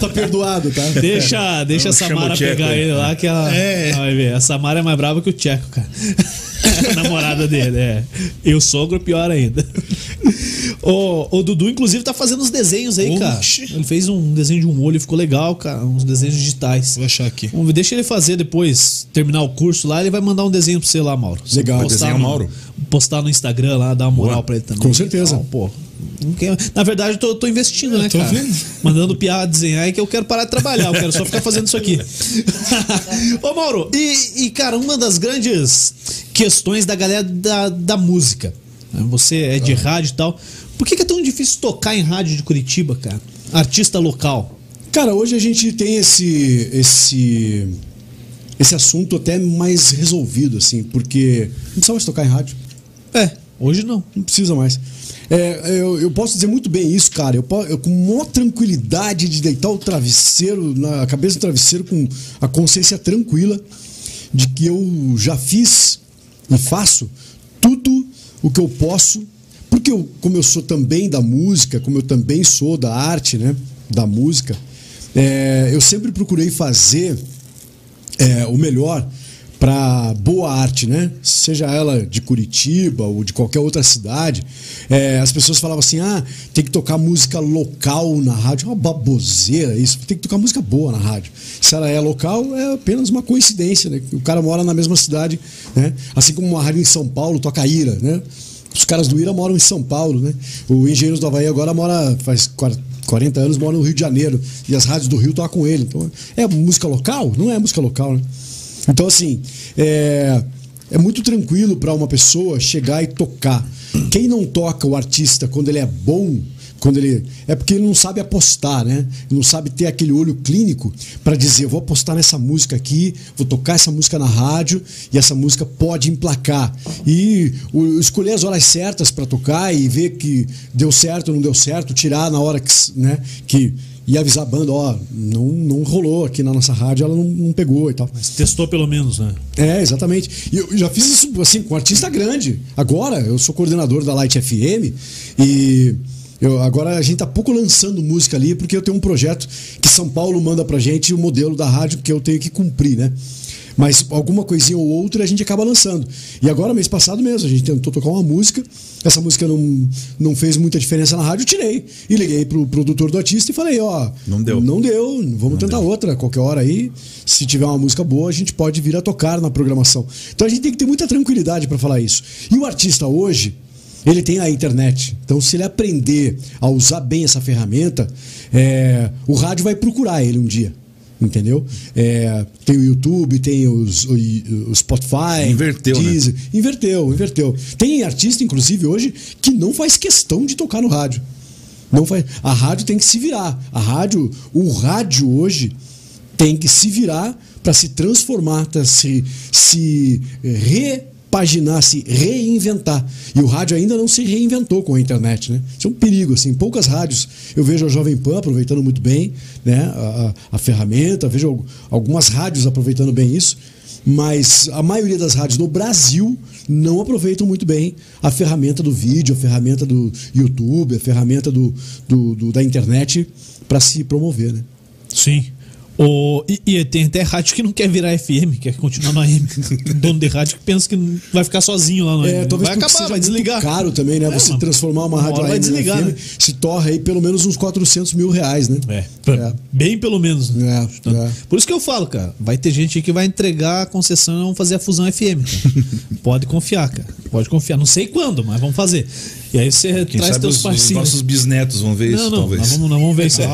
tá perdoado, tá? Deixa, deixa a Samara Tcheco pegar aí. ele lá, que ela. É. ela Vai ver. A Samara é mais brava que o Tcheco, cara. a namorada dele, é. E o sogro, pior ainda. O, o Dudu, inclusive, tá fazendo os desenhos aí, cara. Oxi. Ele fez um desenho de um olho, ficou legal, cara. Uns desenhos digitais. Vou achar aqui. Vamos ver, deixa ele fazer depois, terminar o curso lá, ele vai mandar um desenho pra você lá, Mauro. Legal. postar Desenhar o no- Mauro. Postar no Instagram lá, dar uma moral Boa. pra ele também. Com certeza. Então, pô. Na verdade, eu tô, tô investindo, né, tô cara? vendo. Mandando piada desenhar e que eu quero parar de trabalhar, eu quero só ficar fazendo isso aqui. Ô, Mauro, e, e, cara, uma das grandes questões da galera da, da música. né? Você é de rádio e tal. Por que, que é tão difícil tocar em rádio de Curitiba, cara? Artista local. Cara, hoje a gente tem esse esse esse assunto até mais resolvido assim, porque não precisa mais tocar em rádio, É, hoje não. não precisa mais. É, eu, eu posso dizer muito bem isso, cara. Eu, eu com maior tranquilidade de deitar o travesseiro na cabeça do travesseiro com a consciência tranquila de que eu já fiz e faço tudo o que eu posso, porque eu, como eu sou também da música, como eu também sou da arte, né, da música, é, eu sempre procurei fazer é, o melhor para boa arte, né? Seja ela de Curitiba ou de qualquer outra cidade. É, as pessoas falavam assim: ah, tem que tocar música local na rádio. É uma baboseira isso. Tem que tocar música boa na rádio. Se ela é local, é apenas uma coincidência, né? O cara mora na mesma cidade, né? Assim como uma rádio em São Paulo toca Ira, né? Os caras do Ira moram em São Paulo, né? O Engenheiros do Havaí agora mora, faz 40 anos, mora no Rio de Janeiro. E as rádios do Rio tocam com ele. Então, é música local? Não é música local, né? Então, assim, é, é muito tranquilo para uma pessoa chegar e tocar. Quem não toca o artista quando ele é bom, quando ele é porque ele não sabe apostar, né? Não sabe ter aquele olho clínico para dizer, vou apostar nessa música aqui, vou tocar essa música na rádio e essa música pode emplacar. E o- escolher as horas certas para tocar e ver que deu certo ou não deu certo, tirar na hora que, né, que e avisar a banda, ó, não, não rolou aqui na nossa rádio, ela não, não pegou e tal. Mas testou pelo menos, né? É, exatamente. E eu já fiz isso assim com um artista grande. Agora, eu sou coordenador da Light FM e eu, agora a gente tá pouco lançando música ali porque eu tenho um projeto que São Paulo manda pra gente o modelo da rádio que eu tenho que cumprir, né? Mas alguma coisinha ou outra a gente acaba lançando. E agora, mês passado mesmo, a gente tentou tocar uma música. Essa música não, não fez muita diferença na rádio, eu tirei. E liguei pro produtor do artista e falei, ó. Não deu. Não deu, vamos tentar outra, qualquer hora aí. Se tiver uma música boa, a gente pode vir a tocar na programação. Então a gente tem que ter muita tranquilidade para falar isso. E o artista hoje, ele tem a internet. Então, se ele aprender a usar bem essa ferramenta, é, o rádio vai procurar ele um dia. Entendeu? É, tem o YouTube, tem os, o, o Spotify. Inverteu, né? Deezer. Inverteu, inverteu. Tem artista, inclusive, hoje, que não faz questão de tocar no rádio. Não faz. A rádio tem que se virar. A rádio, o rádio hoje tem que se virar para se transformar, pra se, se repaginar, se reinventar. E o rádio ainda não se reinventou com a internet, né? Isso é um perigo, assim. Poucas rádios eu vejo a Jovem Pan aproveitando muito bem, né? A, a- a ferramenta, vejo al- algumas rádios aproveitando bem isso. Mas a maioria das rádios no Brasil não aproveitam muito bem a ferramenta do vídeo, a ferramenta do YouTube, a ferramenta do, do- do- da internet para se promover, né? Sim. O, e, e tem até rádio que não quer virar FM, quer continuar no AM. Dono de rádio que pensa que vai ficar sozinho lá no É, AM. talvez vai acabar, vai desligar. caro também, né? É, Você mano. transformar uma Uma rádio vai AM desligar, FM, né? se torra aí pelo menos uns 400 mil reais, né? É, É. bem pelo menos. né? É, é. Por isso que eu falo, cara, vai ter gente aí que vai entregar a concessão e vão fazer a fusão FM. Cara. Pode confiar, cara. Pode confiar. Não sei quando, mas vamos fazer. E aí você Quem traz teus os, os parceiros. nossos bisnetos vão ver Não, isso, não, talvez. nós vamos, nós vamos ver isso aí.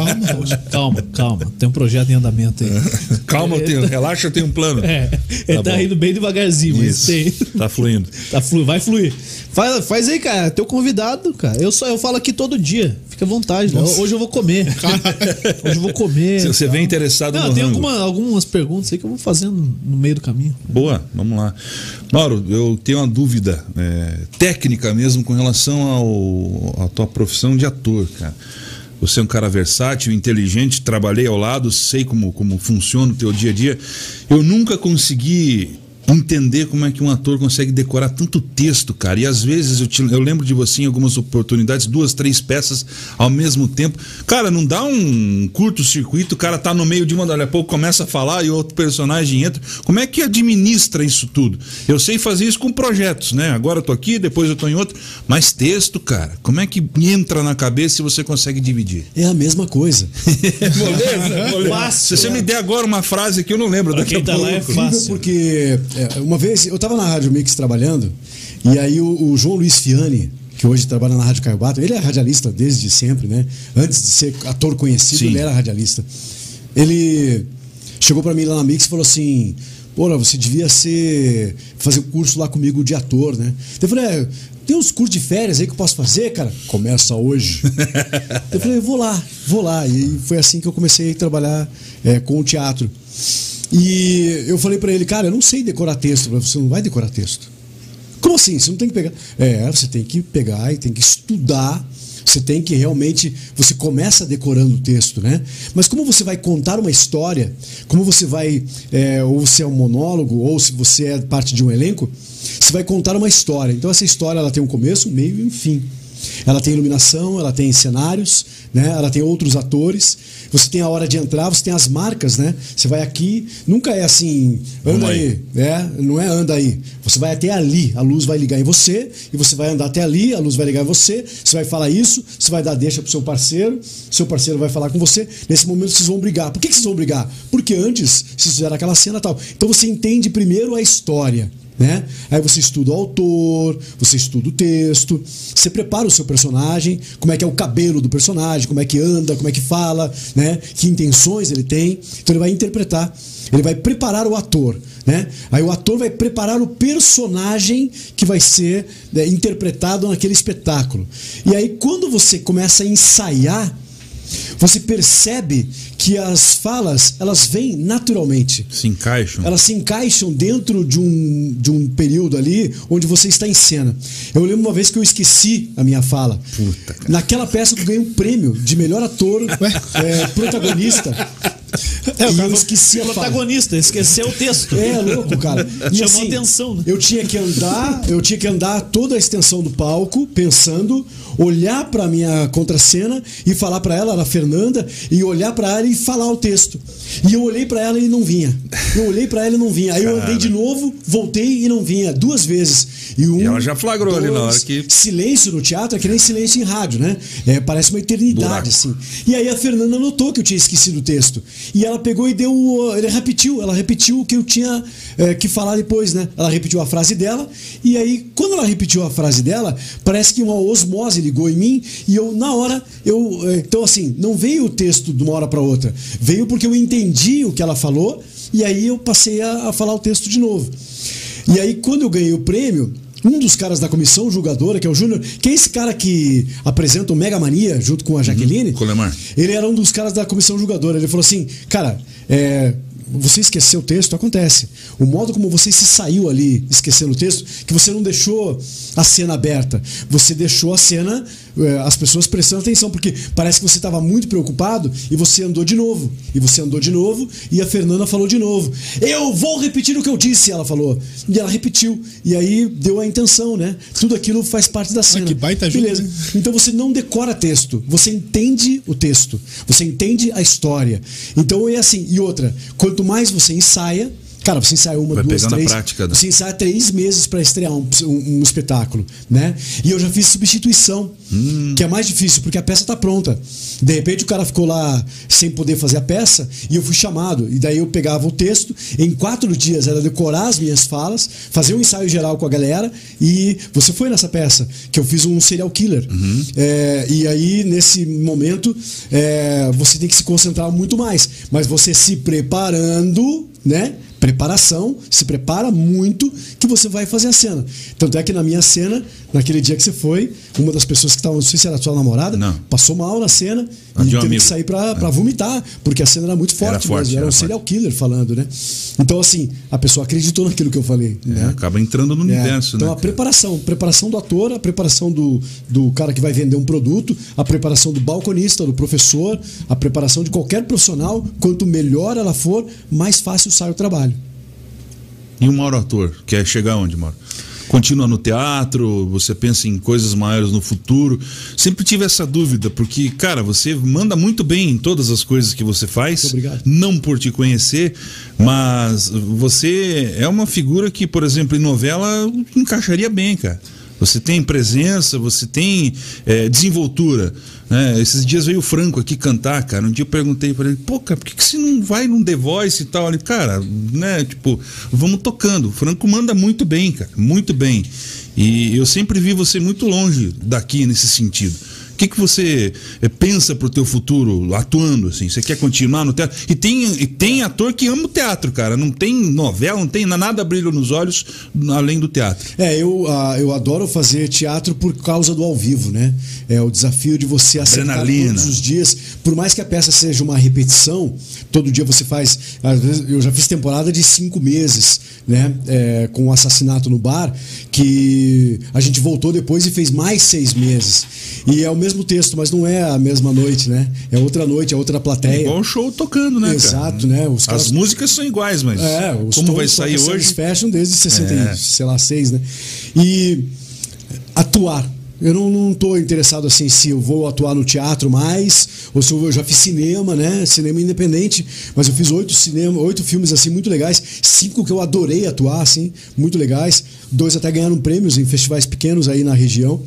Calma, calma. Tem um projeto em andamento aí. Calma, eu tenho, relaxa, eu tenho um plano. É, ele tá, bom. indo bem devagarzinho, mas Isso. tem. Tá fluindo. Tá flu, vai fluir. Faz, faz aí, cara. Teu convidado, cara. Eu só eu falo aqui todo dia. Fica à vontade. né? Hoje eu vou comer. Hoje eu vou comer. Se você tal. vem interessado Não, no tem alguma- algumas perguntas aí que eu vou fazendo no meio do caminho. Boa, vamos lá. Mauro, eu tenho uma dúvida é, técnica mesmo com relação ao, à tua profissão de ator, cara. Você é um cara versátil, inteligente, trabalhei ao lado, sei como, como funciona o teu dia a dia. Eu nunca consegui entender como é que um ator consegue decorar tanto texto, cara. E às vezes eu, te- eu lembro de você em algumas oportunidades, duas, três peças ao mesmo tempo. Cara, não dá um curto-circuito, o cara tá no meio de uma, daqui a pouco começa a falar e outro personagem entra. Como é que administra isso tudo? Eu sei fazer isso com projetos, né? Agora eu tô aqui, depois eu tô em outro. Mas texto, cara, como é que entra na cabeça e você consegue dividir? É a mesma coisa. Moleza, moleza. Fácil, Se você é. me der agora uma frase que eu não lembro Pra daqui a tá pouco. lá é fácil. porque é, uma vez eu tava na Rádio Mix trabalhando e aí o, o João Luiz Fiani, que hoje trabalha na Rádio Caiobata, ele é radialista desde sempre, né? Antes de ser ator conhecido, Sim. ele era radialista. Ele chegou pra mim lá na Mix e falou assim: Porra, você devia ser fazer um curso lá comigo de ator, né? Eu falei: é, tem uns cursos de férias aí que eu posso fazer, cara? Começa hoje. eu falei: vou lá, vou lá. E foi assim que eu comecei a trabalhar é, com o teatro. E eu falei pra ele, cara, eu não sei decorar texto. Você não vai decorar texto. Como assim? Você não tem que pegar. É, você tem que pegar e tem que estudar. Você tem que realmente. Você começa decorando o texto, né? Mas como você vai contar uma história, como você vai. é, ou você é um monólogo, ou se você é parte de um elenco, você vai contar uma história. Então essa história ela tem um começo, meio e um fim. Ela tem iluminação, ela tem cenários, né? ela tem outros atores. Você tem a hora de entrar, você tem as marcas, né? Você vai aqui, nunca é assim, anda aí. aí. É, não é anda aí. Você vai até ali, a luz vai ligar em você, e você vai andar até ali, a luz vai ligar em você, você vai falar isso, você vai dar deixa pro seu parceiro, seu parceiro vai falar com você. Nesse momento vocês vão brigar. Por que, que vocês vão brigar? Porque antes vocês fizeram aquela cena e tal. Então você entende primeiro a história. Né? Aí você estuda o autor, você estuda o texto, você prepara o seu personagem, como é que é o cabelo do personagem, como é que anda, como é que fala, né? Que intenções ele tem. Então ele vai interpretar, ele vai preparar o ator, né? Aí o ator vai preparar o personagem que vai ser né, interpretado naquele espetáculo. E aí quando você começa a ensaiar, você percebe que as falas elas vêm naturalmente. Se encaixam. Elas se encaixam dentro de um, de um período ali onde você está em cena. Eu lembro uma vez que eu esqueci a minha fala. Puta, cara. Naquela peça eu ganhei um prêmio de melhor ator é, protagonista. É, e cara eu esqueci a fala. protagonista, esqueceu o texto. É louco, cara. E Chamou atenção, né? Eu tinha que andar, eu tinha que andar toda a extensão do palco, pensando, olhar pra minha contracena e falar pra ela, a Fernanda, e olhar pra ela e falar o texto. E eu olhei pra ela e não vinha. Eu olhei pra ela e não vinha. Aí eu andei de novo, voltei e não vinha, duas vezes. E, um, E ela já flagrou ali na hora que- Silêncio no teatro é que nem silêncio em rádio, né? É, parece uma eternidade, Buraco. assim. E aí a Fernanda notou que eu tinha esquecido o texto. E ela pegou e deu. Ele repetiu, ela repetiu o que eu tinha é, que falar depois, né? Ela repetiu a frase dela. E aí, quando ela repetiu a frase dela, parece que uma osmose ligou em mim. E eu, na hora, eu. é, Então, assim, não veio o texto de uma hora para outra. Veio porque eu entendi o que ela falou. E aí eu passei a, a falar o texto de novo. E aí, quando eu ganhei o prêmio, um dos caras da comissão julgadora, que é o Júnior, que é esse cara que apresenta o Mega Mania junto com a Jaqueline, Colemar. ele era um dos caras da comissão julgadora. Ele falou assim, cara, é, você esqueceu o texto, acontece. O modo como você se saiu ali esquecendo o texto, que você não deixou a cena aberta. Você deixou a cena, as pessoas prestando atenção, porque parece que você estava muito preocupado e você andou de novo. E você andou de novo e a Fernanda falou de novo. Eu vou repetir o que eu disse, ela falou. E ela repetiu. E aí deu a intenção, né? Tudo aquilo faz parte da cena. que baita ajuda, Beleza. né? Então você não decora texto, você entende o texto, você entende a história. Então é assim. E outra, quanto mais você ensaia, cara, você ensaia uma, Vai duas, pegando a três. prática, né? Você ensaia três meses para estrear um, um- um espetáculo, né? E eu já fiz substituição, Hum. que é mais difícil porque a peça tá pronta. De repente o cara ficou lá sem poder fazer a peça e eu fui chamado. E daí eu pegava o texto, em quatro dias era decorar as minhas falas, fazer um ensaio geral com a galera e você foi nessa peça que eu fiz um serial killer. Uhum. É, e aí nesse momento é, você tem que se concentrar muito mais, mas você se preparando, né? Preparação, se prepara muito que você vai fazer a cena. Tanto é que na minha cena, naquele dia que você foi, uma das pessoas que estava, não sei se era sua namorada, Não. passou mal na cena e teve amigo. que sair pra, pra vomitar, porque a cena era muito forte, Era forte, mesmo, era, era um forte. serial killer falando, né? Então, assim, a pessoa acreditou naquilo que eu falei. É, né? acaba entrando no É, universo, então né? a preparação, preparação do ator, a preparação do, do cara que vai vender um produto, a preparação do balconista, do professor, a preparação de qualquer profissional, quanto melhor ela for, mais fácil sai o trabalho. E o Mauro ator, quer chegar onde, Mauro? Continua no teatro, você pensa em coisas maiores no futuro. Sempre tive essa dúvida, porque, cara, você manda muito bem em todas as coisas que você faz. Muito obrigado. Não por te conhecer, mas você é uma figura que, por exemplo, em novela encaixaria bem, cara. Você tem presença, você tem é, desenvoltura. Né? Esses dias veio o Franco aqui cantar, cara. Um dia eu perguntei para ele, pô, cara, por que, que você não vai num The Voice e tal? Ele, cara, né, tipo, vamos tocando. O Franco manda muito bem, cara, muito bem. E eu sempre vi você muito longe daqui nesse sentido. O que, que você eh, pensa pro teu futuro atuando assim? Você quer continuar no teatro? E tem, e tem ator que ama o teatro, cara. Não tem novela, não tem nada brilho nos olhos além do teatro. É, eu, ah, eu adoro fazer teatro por causa do ao vivo, né? É o desafio de você acertar Adrenalina. todos os dias. Por mais que a peça seja uma repetição, todo dia você faz. Às vezes, eu já fiz temporada de cinco meses, né? É, com o assassinato no bar, que a gente voltou depois e fez mais seis meses. E é o mesmo texto, mas não é a mesma noite, né? É outra noite, é outra É plateia. igual o show tocando, né, cara? Exato, né? Os caras- As músicas são iguais, mas É, os como vai sair hoje? Fashion desde 60, É. sei lá, 6, né? E atuar. Eu não, não tô interessado assim se eu vou atuar no teatro mais, ou se eu, eu já fiz cinema, né? Cinema independente, mas eu fiz oito cinema, oito filmes assim muito legais, cinco que eu adorei atuar, assim, muito legais. Dois até ganharam prêmios em festivais pequenos aí na região.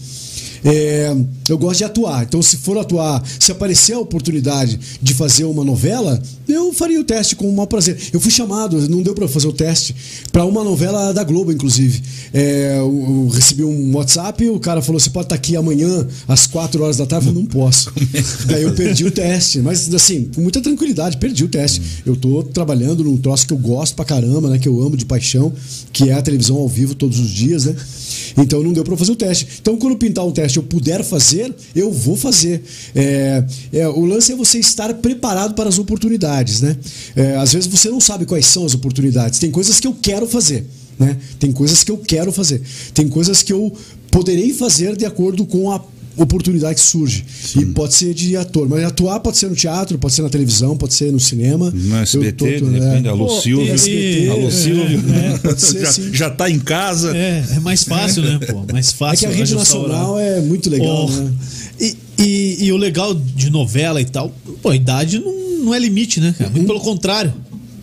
É, eu gosto de atuar. Então, se for atuar, se aparecer a oportunidade de fazer uma novela, eu faria o teste com o maior prazer. Eu fui chamado, não deu para fazer o teste, para uma novela da Globo, inclusive. É, eu, eu recebi um WhatsApp, o cara falou: você pode estar aqui amanhã, às 4 horas da tarde? Eu falei, não posso. Daí eu perdi o teste. Mas, assim, com muita tranquilidade, perdi o teste. Eu tô trabalhando num troço que eu gosto pra caramba, né? Que eu amo de paixão, que é a televisão ao vivo todos os dias, né? Então não deu para fazer o teste. Então, quando pintar um teste eu puder fazer, eu vou fazer. É, é, o lance é você estar preparado para as oportunidades, né? É, às vezes você não sabe quais são as oportunidades. Tem coisas que eu quero fazer. Né? Tem coisas que eu quero fazer. Tem coisas que eu poderei fazer de acordo com a oportunidade que surge. E pode ser de ator. Mas atuar pode ser no teatro, pode ser na televisão, pode ser no cinema. No SBT, tô- de repente, é. Silvio. SBT, alô é, Silvio. é, pode ser, já, sim. já tá em casa. É, é mais fácil, né, pô? Mais É fácil. que a rede nacional é muito legal, Oh, né? E, e- e o legal de novela e tal, pô, a idade não, não é limite, né, cara? Muito pelo contrário.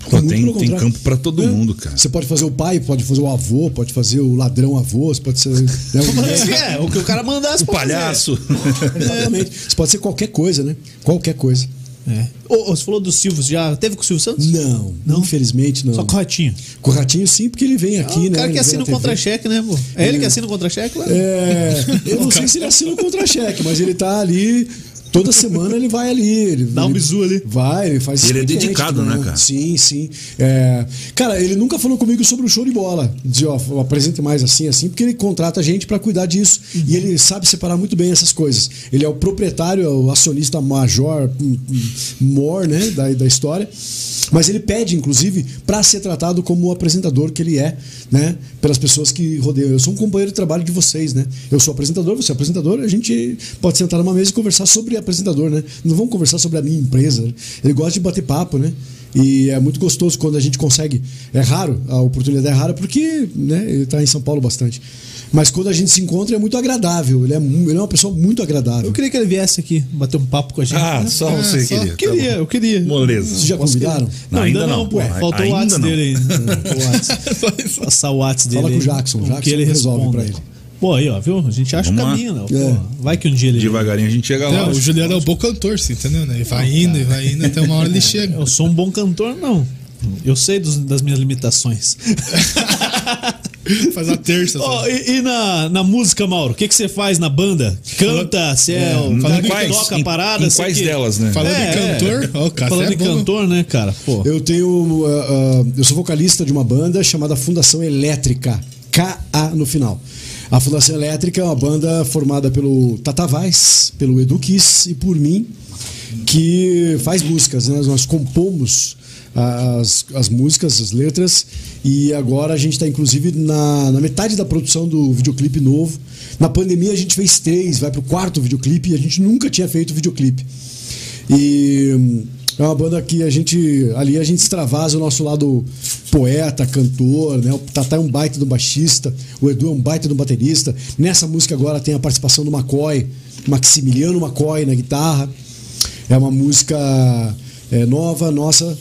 Pô, Muito tem, tem campo pra todo É. mundo, cara. Você pode fazer o pai, pode fazer o avô, pode fazer o ladrão avô, você pode ser. Né, o... É, o que o cara mandasse O palhaço. Exatamente. Você pode ser qualquer coisa, né? Qualquer coisa. É. Ô, você falou do Silvio, já teve com o Silvio Santos? Não, Não? infelizmente não. Só corretinho. Com o Ratinho sim, porque ele vem aqui, Ah, o né? cara que assina na o contra-cheque, né, pô? É ele que assina o contra-cheque? lá? É, eu não sei se ele assina o contra-cheque, mas ele tá ali. Toda semana ele vai ali. Ele, Dá um bisu ali. Vai, ele faz Ele é dedicado, né, cara? Sim, sim. É, cara, ele nunca falou comigo sobre o show de bola. Dizer, ó, apresente mais assim, assim, porque ele contrata a gente pra cuidar disso. Uhum. E ele sabe separar muito bem essas coisas. Ele é o proprietário, é o acionista major, hum, hum, mor, né, da, da história. Mas ele pede, inclusive, para ser tratado como o apresentador que ele é, né? Pelas pessoas que rodeiam. Eu sou um companheiro de trabalho de vocês, né? Eu sou apresentador, você é apresentador, a gente pode sentar numa mesa e conversar sobre apresentador, né? Não vamos conversar sobre a minha empresa. né? Ele gosta de bater papo, né? E é muito gostoso quando a gente consegue. É raro, a oportunidade é rara, porque né, ele está em São Paulo bastante. Mas quando a gente se encontra é muito agradável. Ele é, ele é uma pessoa muito agradável. Eu queria que ele viesse aqui bater um papo com a gente. Ah, né? só você só queria. Queria, eu queria. Moleza. Vocês já Posso convidaram? Não, ainda não. pô. Ué, Faltou o ainda WhatsApp não. dele aí. O WhatsApp. Passar o WhatsApp dele. Fala com o Jackson, o que Jackson ele resolve pra ele. Pô, aí, ó, viu? A gente acha Vamos o caminho, não. Pô, É. vai que um dia ele. Devagarinho a gente chega lá. Não, o Juliano é um bom cantor, você entendeu, né? E vai indo, e vai indo, até uma hora ele chega. Eu sou um bom cantor, não. Eu sei dos- das minhas limitações. Faz a terça. Ó, sabe? e e na, na música, Mauro? O que, que você faz na banda? Canta, você é, o cara que quais- toca a em- parada? em quais que- delas, né? Falando É, em cantor, ó, o cara Falando é em bom. cantor, né, cara? Pô. Eu tenho. ah, ah, eu sou vocalista de uma banda chamada Fundação Elétrica, KA no final. A Fundação Elétrica é uma banda formada pelo Tata pelo Edu Kiss e por mim, que faz músicas. Né? Nós compomos as, as músicas, as letras, e agora a gente está inclusive na, na metade da produção do videoclipe novo. Na pandemia a gente fez três, vai pro quarto videoclipe e a gente nunca tinha feito videoclipe. E é uma banda que a gente. Ali a gente extravasa o nosso lado poeta, cantor, né? O Tatá é um baita do baixista, o Edu é um baita do baterista. Nessa música agora tem a participação do McCoy, Maximiliano McCoy na guitarra. É uma música é, nova, nossa,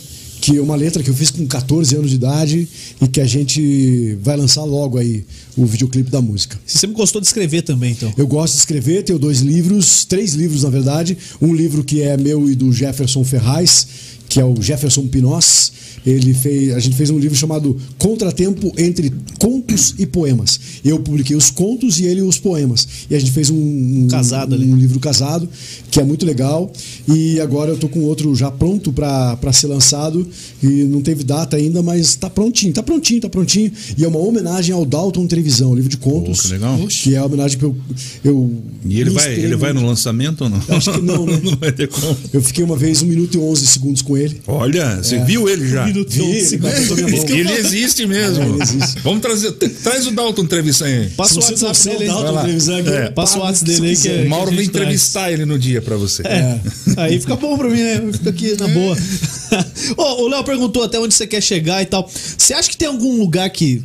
que é uma letra que eu fiz com 14 anos de idade e que a gente vai lançar logo aí o videoclipe da música. Você sempre gostou de escrever também, então. Eu gosto de escrever, tenho dois livros, três livros na verdade. Um livro que é meu e do Jefferson Ferraz, que é o Jefferson Pinós. Ele fez, a gente fez um livro chamado Contratempo entre Contos e Poemas. Eu publiquei os contos e ele os poemas. E a gente fez um, um Casado ali. um livro casado, que é muito legal. E agora eu tô com outro já pronto para ser lançado. E não teve data ainda, mas tá prontinho, tá prontinho, tá prontinho. E é uma homenagem ao Dalton Televisão, livro de contos. Pô, que legal. Que é a homenagem que eu. eu E ele vai, ele vai no lançamento ou não? Acho que não, né? não vai ter como. Eu fiquei uma vez 1 minuto e 11 segundos com ele. Olha, você viu ele já? Vi, onze ele. Ele existe mesmo. É, ele existe. Vamos trazer. Traz o Dalton Trevisan aí. Passa o WhatsApp dele aí. Dalton aqui, É. Passa o WhatsApp dele aí que é- O Mauro vem traz. entrevistar ele no dia pra você. É. Aí fica bom pra mim, né? Fica aqui na boa. Ô, o Léo perguntou até onde você quer chegar e tal. Você acha que tem algum lugar que,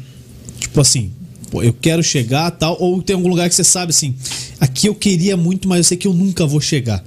tipo assim, pô, eu quero chegar tal, ou tem algum lugar que você sabe assim, aqui eu queria muito, mas eu sei que eu nunca vou chegar?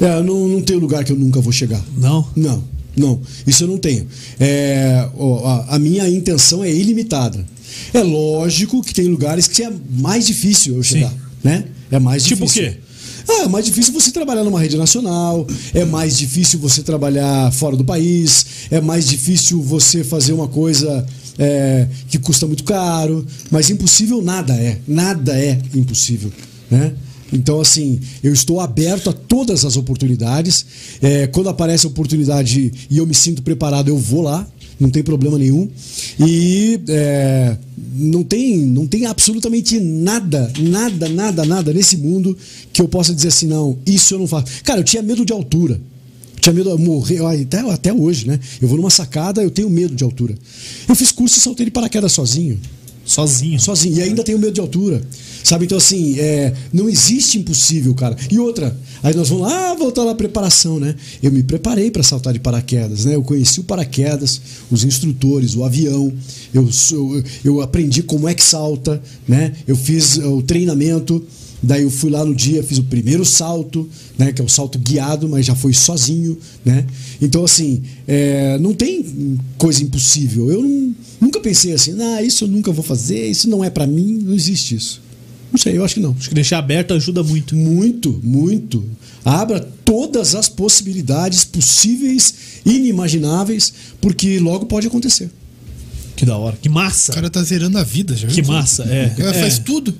É, não, não tem lugar que eu nunca vou chegar. Não? Não, não. Isso eu não tenho. É, a, a minha intenção é ilimitada. É lógico que tem lugares que é mais difícil eu chegar, né? É mais Tipo difícil. o quê? Ah, é mais difícil você trabalhar numa rede nacional, é mais difícil você trabalhar fora do país, é mais difícil você fazer uma coisa é, que custa muito caro, mas impossível nada é, nada é impossível, né? Então, assim, eu estou aberto a todas as oportunidades. É, quando aparece a oportunidade e eu me sinto preparado, eu vou lá, não tem problema nenhum. E é, não, tem, não tem absolutamente nada, nada, nada, nada nesse mundo que eu possa dizer assim, não, isso eu não faço. Cara, eu tinha medo de altura. Tinha medo de morrer, até, até hoje, né? Eu vou numa sacada, eu tenho medo de altura. Eu fiz curso e saltei de paraquedas sozinho Sozinho. sozinho. E ainda tenho medo de altura. Sabe? Então, assim, é, não existe impossível, cara. E outra, aí nós vamos lá, voltar lá à preparação, né? Eu me preparei para saltar de paraquedas, né? Eu conheci o paraquedas, os instrutores, o avião. Eu, sou- eu aprendi como é que salta, né? Eu fiz uh, o treinamento. Daí eu fui lá no dia, fiz o primeiro salto, né? Que é o salto guiado, mas já foi sozinho, né? Então, assim, é, não tem coisa impossível. Eu não- nunca pensei assim, ah, isso eu nunca vou fazer, isso não é pra mim, não existe isso. Não sei, eu acho que não. Acho que deixar aberto ajuda muito. Muito, muito. Abra todas as possibilidades possíveis, inimagináveis, porque logo pode acontecer. Que da hora. Que massa. O cara tá zerando a vida já. Que viu? massa, é. O cara É. faz tudo.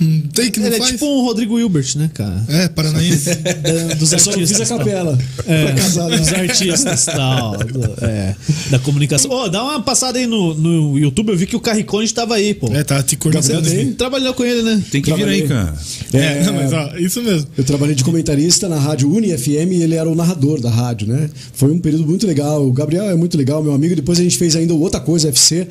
Não tem que não Ele é faz. tipo um Rodrigo Hilbert, né, cara? É, paranaense. Da- dos só não fiz a artistas. capela. É, casar, né? dos artistas tal, do- é, da comunicação. Ô, dá uma passada aí no, no YouTube, eu vi que o Carriconde tava aí, pô. é, tá te assim. Trabalhou com ele, né? Tem que vir aí, Trabalhei. cara. É, não, mas ó, isso mesmo. Eu trabalhei de comentarista na rádio Uni FM e ele era o narrador da rádio, né? Foi um período muito legal. O Gabriel é muito legal, meu amigo. Depois a gente fez ainda outra coisa, FC,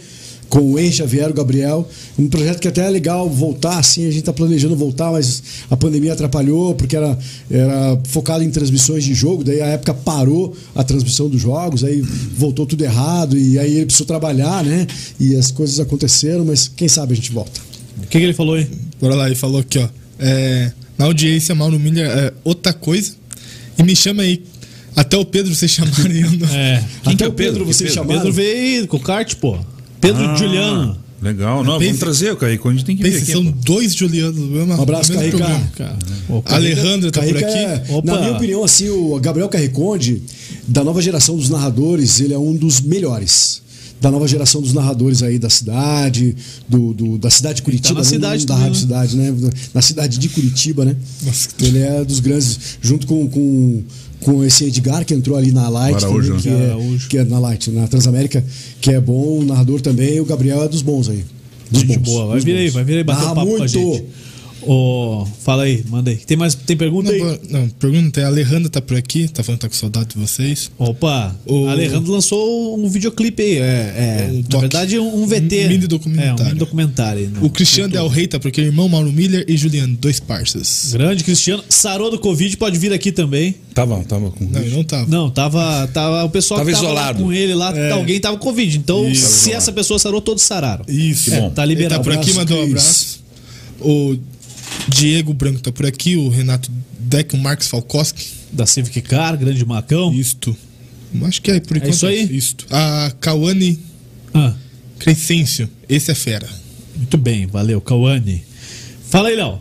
com o Henry Xavier, o Gabriel. Um projeto que até é legal voltar, assim. A gente tá planejando voltar, mas a pandemia atrapalhou, porque era, era focado em transmissões de jogo. Daí a época parou a transmissão dos jogos, aí voltou tudo errado. E aí ele precisou trabalhar, né? E as coisas aconteceram, mas quem sabe a gente volta. O que, que ele falou aí? Bora lá, ele falou aqui, ó. É, na audiência, Mauro Miller é outra coisa. E me chama aí. Até o Pedro vocês chamarem. eu não- É. Até que é o Pedro? Pedro, Que vocês Pedro? chamaram. Pedro veio com o kart, pô. Pedro Ah, Juliano. Legal. Não, Pense- vamos trazer o Carrico, a gente tem que vir Pensa, aqui. são pô. dois Julianos no mesmo, Um abraço, no mesmo Carrica. programa. Cara, o A Carrica- Alejandra tá por aqui. é- na minha opinião, assim, o Gabriel Carriconde, da nova geração dos narradores, ele é um dos melhores. Da nova geração dos narradores aí da cidade, do, do- da cidade de Curitiba, na né? cidade Não da Rádio né? Cidade, né? Na cidade de Curitiba, né? Nossa, Ele é dos grandes, junto com, com, com esse Edgar que entrou ali na Light, Araújo, também, que, né? é, Araújo. que é na Light, na Transamérica, que é bom, o narrador também, o Gabriel é dos bons aí. Dos Gente bons. boa, vai vir aí, vai vir aí bater um papo com a muito. gente. Ô, fala aí, manda aí. Tem mais tem pergunta Não, aí? não, pergunta é, a Alejandra tá por aqui, tá falando que tá com saudade de vocês. Opa, O- o Alejandro lançou um videoclipe aí. É, é, Um na verdade, um, um VT. Um mini documentário. É, um mini documentário. aí no O Cristiano Del. Rey tá por aqui, irmão Mauro Miller e Juliano, dois parças. Grande Cristiano. Sarou do Covid, pode vir aqui também. Tava, tava com. Não, ele não tava. Não, tava, tava o pessoal Tava que tava isolado. com ele lá, É. alguém tava com Covid. Então, Isso. se essa pessoa sarou, todos sararam. Isso. Que bom. Tá Ele tá liberado. por aqui, mandou um abraço. O Diego Branco tá por aqui, o Renato Deck, o Marcos Falkowski. Da Civic Car, grande Macão. Isto. Acho que é por enquanto. isso aí? Isto. A Cauane Ah, Crescêncio, esse é fera. muito bem, valeu, Cauane. Fala aí, Léo.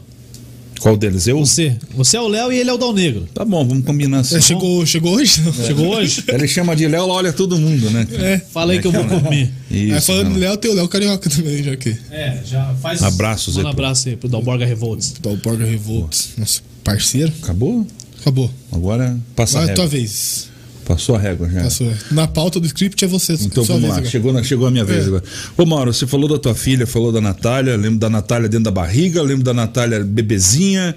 Qual deles? Eu? Você. Você é o Léo e ele é o Dal Negro. Tá bom, vamos combinar assim. É, chegou, chegou hoje? Não? Chegou hoje? Ele chama de Léo, lá olha todo mundo, né? É. Fala aí que eu vou comer. Isso, é, falando Léo, tem o Léo Carioca também, já que. É, já faz. Abraços aí um abraço aí pro Dalborga Revolts. Dá o Borger Revolt, nosso parceiro. Acabou? Acabou. Agora passa a Agora é a tua vez. Passou a régua já. Passou. Na pauta do script é você. Então vamos vez lá, agora. chegou, na- chegou a minha vez É. agora. Ô Mauro, você falou da tua filha, falou da Natália, lembro da Natália dentro da barriga, lembro da Natália bebezinha,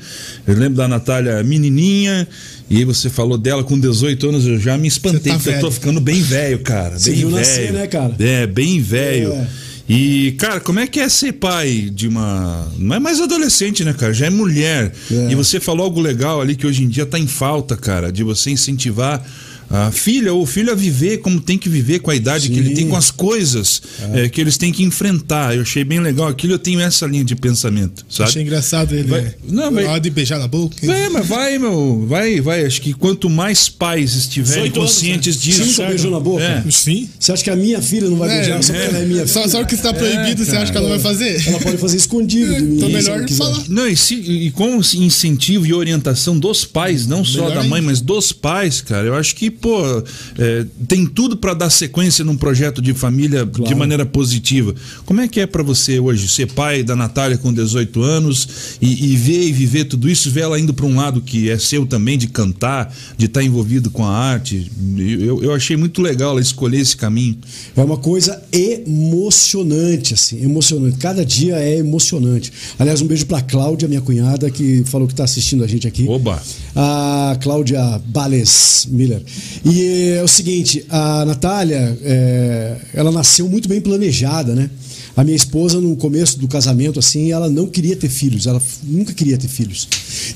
eu lembro da Natália menininha, e aí você falou dela com 18 anos, eu já me espantei, tá porque eu tô velho. ficando bem velho, cara. Você bem velho. nascer, né, cara? É, bem velho. É. E, cara, como é que é ser pai de uma. Não é mais adolescente, né, cara? Já é mulher. É. E você falou algo legal ali que hoje em dia tá em falta, cara, de você incentivar a filha ou o filho a viver como tem que viver com a idade que ele Sim. tem, com as coisas eh, que eles têm que enfrentar. Eu achei bem legal aquilo, eu tenho essa linha de pensamento, sabe? Achei engraçado ele. Vai- não, Na hora de beijar na boca. É, mas vai, meu, vai, vai. Acho que quanto mais pais estiverem 18 anos, conscientes né? disso. Você nunca beijou na boca? É. Sim. Você acha que a minha filha não vai É, beijar só porque é. ela é minha Só, filha? só que está proibido, você acha que ela não vai fazer? Ela pode fazer escondido de mim. Então se melhor falar. Não, e, se- e com incentivo e orientação dos pais, não só Melhor da mãe, ainda. mas dos pais, cara. Eu acho que, pô, é, tem tudo pra dar sequência num projeto de família de Claro. maneira positiva. Como é que é pra você hoje ser pai da Natália com 18 anos e, e ver e viver tudo isso, ver ela indo pra um lado que é seu também, de cantar, de estar envolvido com a arte? Eu, eu achei muito legal ela escolher esse caminho. É uma coisa emocionante, assim, emocionante. Cada dia é emocionante. Aliás, um beijo pra Cláudia, minha cunhada, que falou que tá assistindo a gente aqui. Oba! A Cláudia Bales Miller. E é o seguinte, a Natália, é, ela nasceu muito bem planejada, né? A minha esposa, no começo do casamento, assim, ela não queria ter filhos, ela nunca queria ter filhos.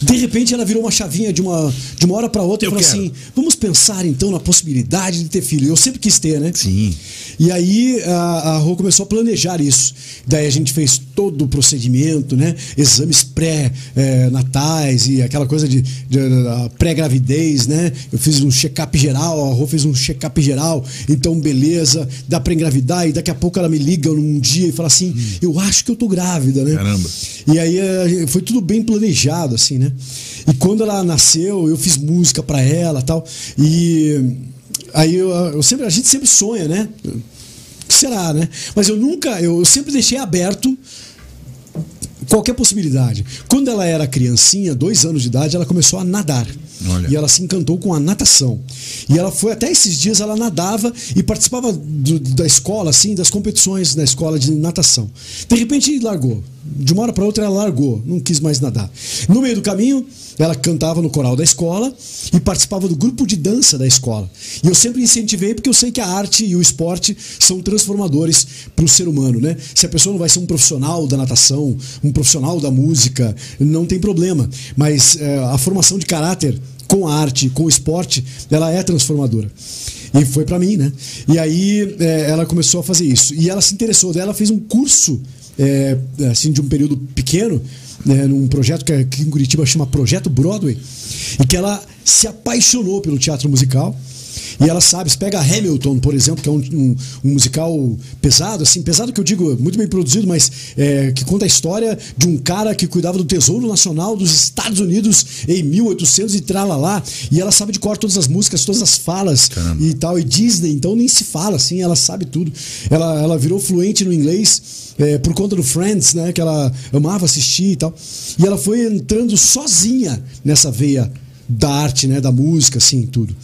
De repente, ela virou uma chavinha de uma, de uma hora para outra Eu e falou quero. assim: vamos pensar então na possibilidade de ter filho. Eu sempre quis ter, né? Sim. E aí a, a Rô começou a planejar isso. Daí a gente fez todo o procedimento, né? Exames pré-natais e aquela coisa de, de- da pré-gravidez, né? Eu fiz um check-up geral, a Rô fez um check-up geral. Então, beleza, dá pra engravidar. E daqui a pouco ela me liga num dia e fala assim: Eu acho que eu tô grávida, né? Caramba. E aí eh, foi tudo bem planejado, assim, né? E quando ela nasceu, eu fiz música pra ela tal. E aí eu, eu sempre, a gente sempre sonha, né? O que será, né? Mas eu nunca, eu sempre deixei aberto qualquer possibilidade. Quando ela era criancinha, dois anos de idade, ela começou a nadar. Olha. E ela se encantou com a natação. E ela foi até esses dias ela nadava e participava do- da escola, assim, das competições na escola de natação. De repente largou. De uma hora para outra ela largou, não quis mais nadar. No meio do caminho, ela cantava no coral da escola e participava do grupo de dança da escola. E eu sempre incentivei porque eu sei que a arte e o esporte são transformadores para o ser humano, né? Se a pessoa não vai ser um profissional da natação, um profissional da música, não tem problema. Mas eh, a formação de caráter com a arte, com o esporte, ela é transformadora. E foi pra mim, né? E aí eh, ela começou a fazer isso. E ela se interessou, ela fez um curso, eh, assim, de um período pequeno, né, num projeto que aqui em Curitiba chama Projeto Broadway, e que ela se apaixonou pelo teatro musical. E ela sabe, você pega Hamilton, por exemplo, que é um, um- um musical pesado, assim, pesado que eu digo, muito bem produzido, mas é, que conta a história de um cara que cuidava do Tesouro Nacional dos Estados Unidos em 1800 e tralalá. E ela sabe de cor todas as músicas, todas as falas Caramba. e tal. E Disney, então nem se fala, assim, ela sabe tudo. Ela, ela virou fluente no inglês é, por conta do Friends, né? Que ela amava assistir e tal. E ela foi entrando sozinha nessa veia da arte, né, da música, assim, tudo.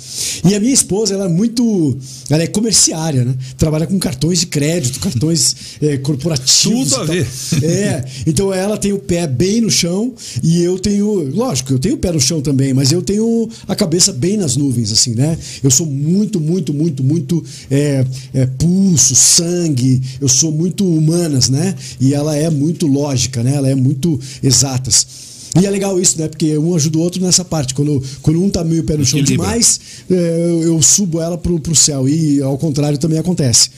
E a minha esposa, ela é muito, ela é comerciária, né? Trabalha com cartões de crédito, cartões é, corporativos. Tudo a ver. É, então ela tem o pé bem no chão e eu tenho, lógico, eu tenho o pé no chão também, mas eu tenho a cabeça bem nas nuvens, assim, né? Eu sou muito, muito, muito, muito é, é, pulso, sangue, eu sou muito humanas, né? E ela é muito lógica, né? Ela é muito exatas. E é legal isso, né? Porque um ajuda o outro nessa parte. Quando, quando um tá meio pé no chão Equilibra. demais, é, eu, eu subo ela pro, pro céu. E ao contrário também acontece.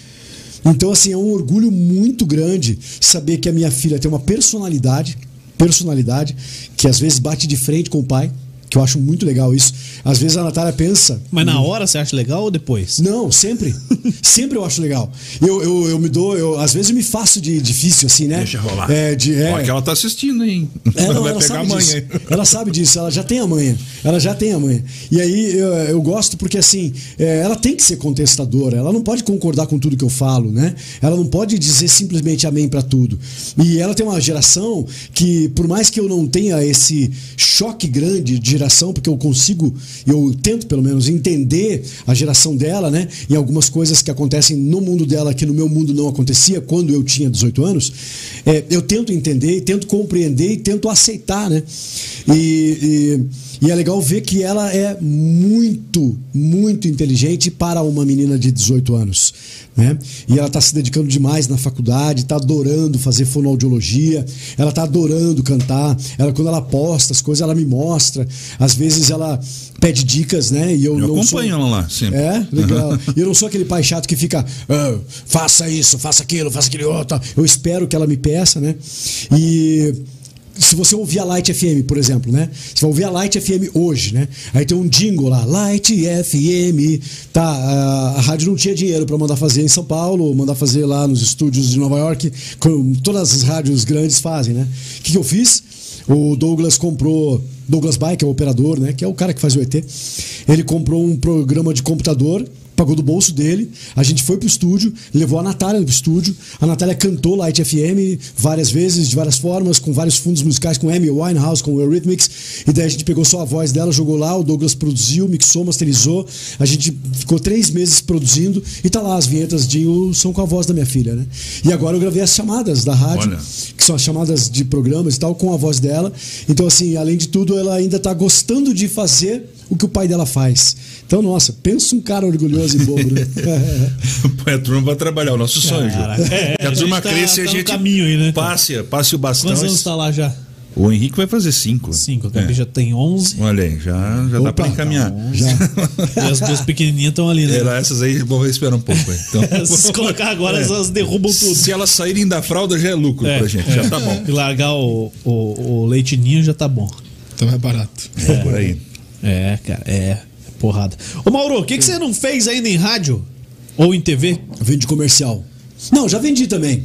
Então, assim, é um orgulho muito grande saber que a minha filha tem uma personalidade, personalidade, que às vezes bate de frente com o pai, que eu acho muito legal isso. Às vezes a Natália pensa. Mas na hora você acha legal ou depois? Não, sempre. sempre eu acho legal. Eu, eu, eu me dou, eu, às vezes eu me faço de difícil, assim, né? Deixa rolar. É, de, é, Ó, que ela tá assistindo, hein? é, não, vai ela pegar amanhã. disso. Ela sabe disso, ela já tem a manha. Ela já tem a manha. E aí eu, eu gosto porque assim, é, ela tem que ser contestadora, ela não pode concordar com tudo que eu falo, né? Ela não pode dizer simplesmente amém pra tudo. E ela tem uma geração que, por mais que eu não tenha esse choque grande de geração, porque eu consigo, eu tento pelo menos entender a geração dela, né? Em algumas coisas que acontecem no mundo dela que no meu mundo não acontecia quando eu tinha 18 anos, é, eu tento entender, tento compreender e tento aceitar, né? E, e, e é legal ver que ela é muito, muito inteligente para uma menina de 18 anos. Né? E ela está se dedicando demais na faculdade, está adorando fazer fonoaudiologia, ela está adorando cantar. Ela, quando ela posta as coisas, ela me mostra. Às vezes ela pede dicas, né? E eu, Eu não acompanho sou... ela lá, sempre. É, legal. E eu não sou aquele pai chato que fica, "Ah, faça isso, faça aquilo, faça aquele outro. Eu espero que ela me peça, né? E se você ouvir a Light FM, por exemplo, né? Você vai ouvir a Light FM hoje, né? Aí tem um jingle lá, Light FM. Tá, a, rádio não tinha dinheiro para mandar fazer em São Paulo, mandar fazer lá nos estúdios de Nova York, como todas as rádios grandes fazem, né? O que, que eu fiz? O Douglas comprou. Douglas Bay, que é o operador, né? Que é o cara que faz o ET. Ele comprou um programa de computador, pagou do bolso dele. A gente foi pro estúdio, levou a Natália pro estúdio. A Natália cantou Light FM várias vezes, de várias formas, com vários fundos musicais, com Amy Winehouse, com Eurythmics. E daí a gente pegou só a voz dela, jogou lá, o Douglas produziu, mixou, masterizou. A gente ficou três meses produzindo e tá lá as vinhetas de o são com a voz da minha filha, né? E agora eu gravei as chamadas da rádio Olha. que são as chamadas de programas e tal, com a voz dela. Então, assim, além de tudo, ela ainda tá gostando de fazer o que o pai dela faz. Então, nossa, pensa um cara orgulhoso e bobo, né? Põe a turma pra trabalhar, o nosso sonho. É, que a, a turma tá- cresça e a tá no gente caminho aí, né? passe, passe o bastão. Quantos anos tá lá já? O Henrique vai fazer cinco. Cinco. A Gabi É. já tem 11. Olha aí, já, já dá Opa, pra encaminhar. tá Já. E as duas pequenininhas estão ali, né? Era essas aí, vou esperar um pouco. aí. Então, Se colocar agora, elas derrubam tudo. se elas saírem da fralda, já é lucro É, pra gente, é. já tá bom. E largar o, o, o leitinho já tá bom. Então é barato. É. Por aí. É, cara, é. Porrada. Ô, Mauro, o que, que você não fez ainda em rádio? Ou em TV? Vende comercial. Não, já vendi também.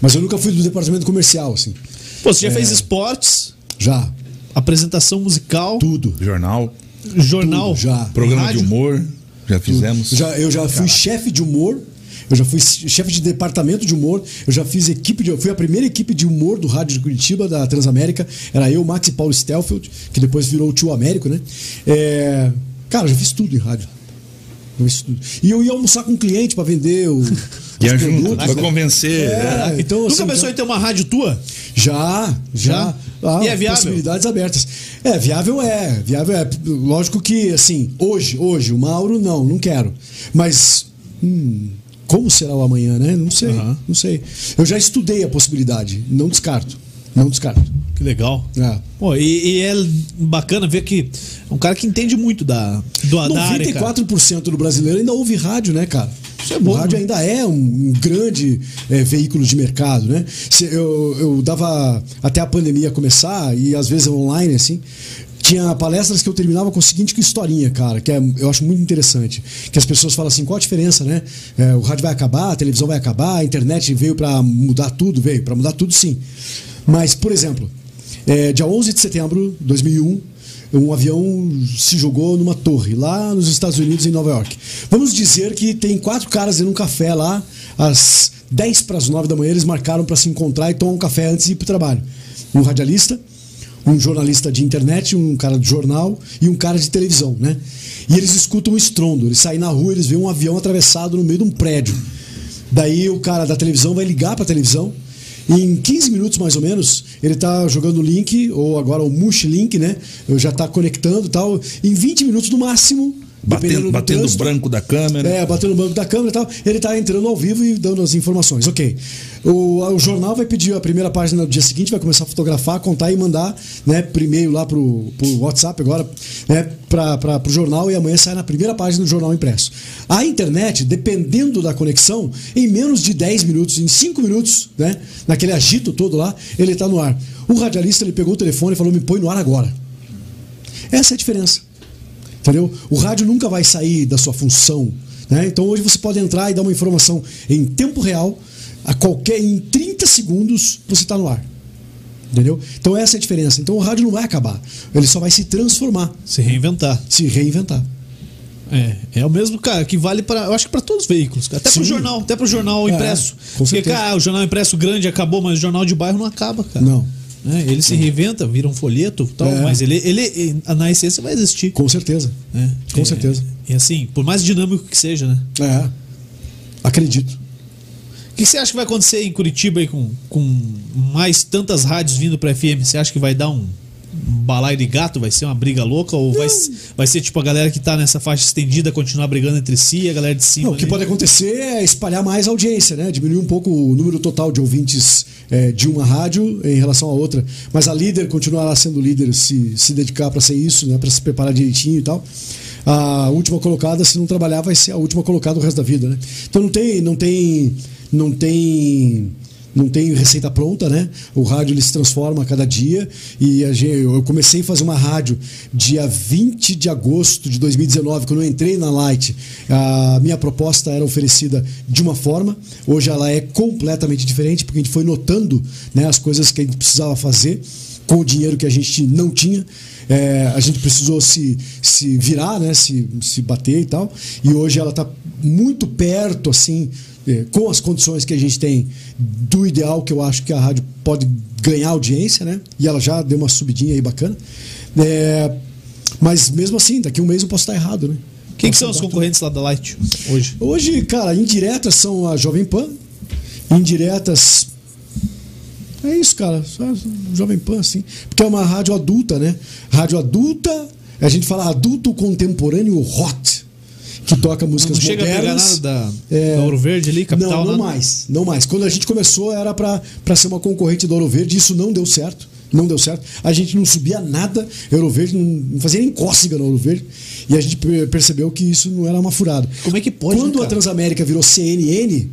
Mas eu nunca fui do departamento comercial, assim. Pô, você já fez esportes, Já. apresentação musical, Tudo. Jornal, jornal, tudo, já. programa rádio? de humor, já fizemos. Já, eu já fui chefe de humor eu já fui chefe de departamento de humor, eu já fiz equipe de. Eu fui a primeira equipe de humor do rádio de Curitiba, da Transamérica. Era eu, Max e Paulo Stelfeld, que depois virou o tio Américo, né? É, cara, eu já fiz tudo em rádio. Eu fiz tudo. E eu ia almoçar com um cliente para vender o. E ajuda, produtos, pra né? convencer. É, é. então, Nunca assim, pensou já- em ter uma rádio tua? já, já. Ah, E é viável? Possibilidades abertas. É, viável é. Viável é. Lógico que, assim, hoje, hoje, o Mauro, não, não quero. Mas. hum, como será o amanhã, né? Não sei. Aham. Não sei. Eu já estudei a possibilidade. Não descarto. Não descarto. Que legal. É. Pô, e, e é bacana ver que é um cara que entende muito da, do, cara. 94% do brasileiro ainda ouve rádio, né, cara? Isso é bom, o rádio né? ainda é um, um grande é, veículo de mercado, né? Eu, eu dava até a pandemia começar e às vezes online, assim. Tinha palestras que eu terminava com a seguinte historinha, cara, que é, eu acho muito interessante. Que as pessoas falam assim: qual a diferença, né? É, o rádio vai acabar, a televisão vai acabar, a internet veio para mudar tudo, veio para mudar tudo, sim. Mas, por exemplo, é, dia 11 de setembro de 2001, um avião se jogou numa torre lá nos Estados Unidos, em Nova York. Vamos dizer que tem quatro caras em um café lá, às 10 para as 9 da manhã, eles marcaram para se encontrar e tomar um café antes de ir para o trabalho. Um radialista, um jornalista de internet, um cara de jornal e um cara de televisão, né? E eles escutam um estrondo, eles saem na rua, eles veem um avião atravessado no meio de um prédio. Daí o cara da televisão vai ligar para a televisão. E em 15 minutos mais ou menos, ele tá jogando o link, ou agora o Mush Link, né? Já tá conectando tal. Em 20 minutos no máximo. Batendo, do batendo o branco da câmera. é, batendo no banco da câmera e tal. Ele tá entrando ao vivo e dando as informações. Ok. O, o jornal vai pedir a primeira página no dia seguinte, vai começar a fotografar, contar e mandar, né, por e-mail lá pro, pro WhatsApp agora, né, pra, pra, pro jornal e amanhã sai na primeira página do jornal impresso. A internet, dependendo da conexão, em menos de 10 minutos, em 5 minutos, né, naquele agito todo lá, ele tá no ar. O radialista, ele pegou o telefone e falou: me põe no ar agora. Essa é a diferença. Entendeu? O rádio nunca vai sair da sua função. Né? Então hoje você pode entrar e dar uma informação em tempo real, a qualquer em 30 segundos você está no ar. Entendeu? Então essa é a diferença. Então o rádio não vai acabar. Ele só vai se transformar, Se reinventar. se reinventar. É, é o mesmo, cara, que vale para, eu acho que para todos os veículos, cara. até pro Sim. jornal, até pro jornal É, impresso. com Porque, cara, o jornal impresso grande acabou, mas o jornal de bairro não acaba, cara. Não. Né? Ele se reinventa, vira um folheto, tal, É. mas ele, ele na essência vai existir. Com certeza. né? Com É, certeza. E assim, por mais dinâmico que seja, né? É. Acredito. O que você acha que vai acontecer em Curitiba aí com, com mais tantas rádios vindo pra FM? Você acha que vai dar um balaio de gato? Vai ser uma briga louca? Ou vai, vai ser tipo a galera que tá nessa faixa estendida continuar brigando entre si e a galera de cima? Não, o que pode acontecer é espalhar mais a audiência, né? Diminuir um pouco o número total de ouvintes é, de uma rádio em relação à outra. Mas a líder continuará sendo líder se, se dedicar para ser isso, né? Para se preparar direitinho e tal. A última colocada, se não trabalhar, vai ser a última colocada o resto da vida, né? Então não tem, não tem, não tem não tem receita pronta, né? O rádio ele se transforma a cada dia e gente, eu comecei a fazer uma rádio dia 20 de agosto de 2019, quando eu entrei na Light. A minha proposta era oferecida de uma forma, hoje ela é completamente diferente, porque a gente foi notando né, as coisas que a gente precisava fazer com o dinheiro que a gente não tinha. É, a gente precisou se, se virar, né? se, se bater e tal. E hoje ela está muito perto, assim, é, com as condições que a gente tem do ideal que eu acho que a rádio pode ganhar audiência, né? E ela já deu uma subidinha aí bacana. É, mas mesmo assim, daqui a um mês eu posso estar errado, né? Quem que são os concorrentes lá da Light hoje? Hoje, cara, indiretas são a Jovem Pan, indiretas. É isso, cara. Só Jovem Pan, assim. Porque é uma rádio adulta, né? Rádio adulta, a gente fala adulto contemporâneo hot, que toca músicas Não chega a pegar modernas. nada da, É. da Ouro Verde ali, capital? não, não nada? mais, não mais. Quando a gente começou era para ser uma concorrente do Ouro Verde, isso não deu certo. Não deu certo. A gente não subia nada, Ouro Verde não, não fazia nem cócega no Ouro Verde. E a gente per- percebeu que isso não era uma furada. Como é que pode, Quando né, a? Transamérica virou CNN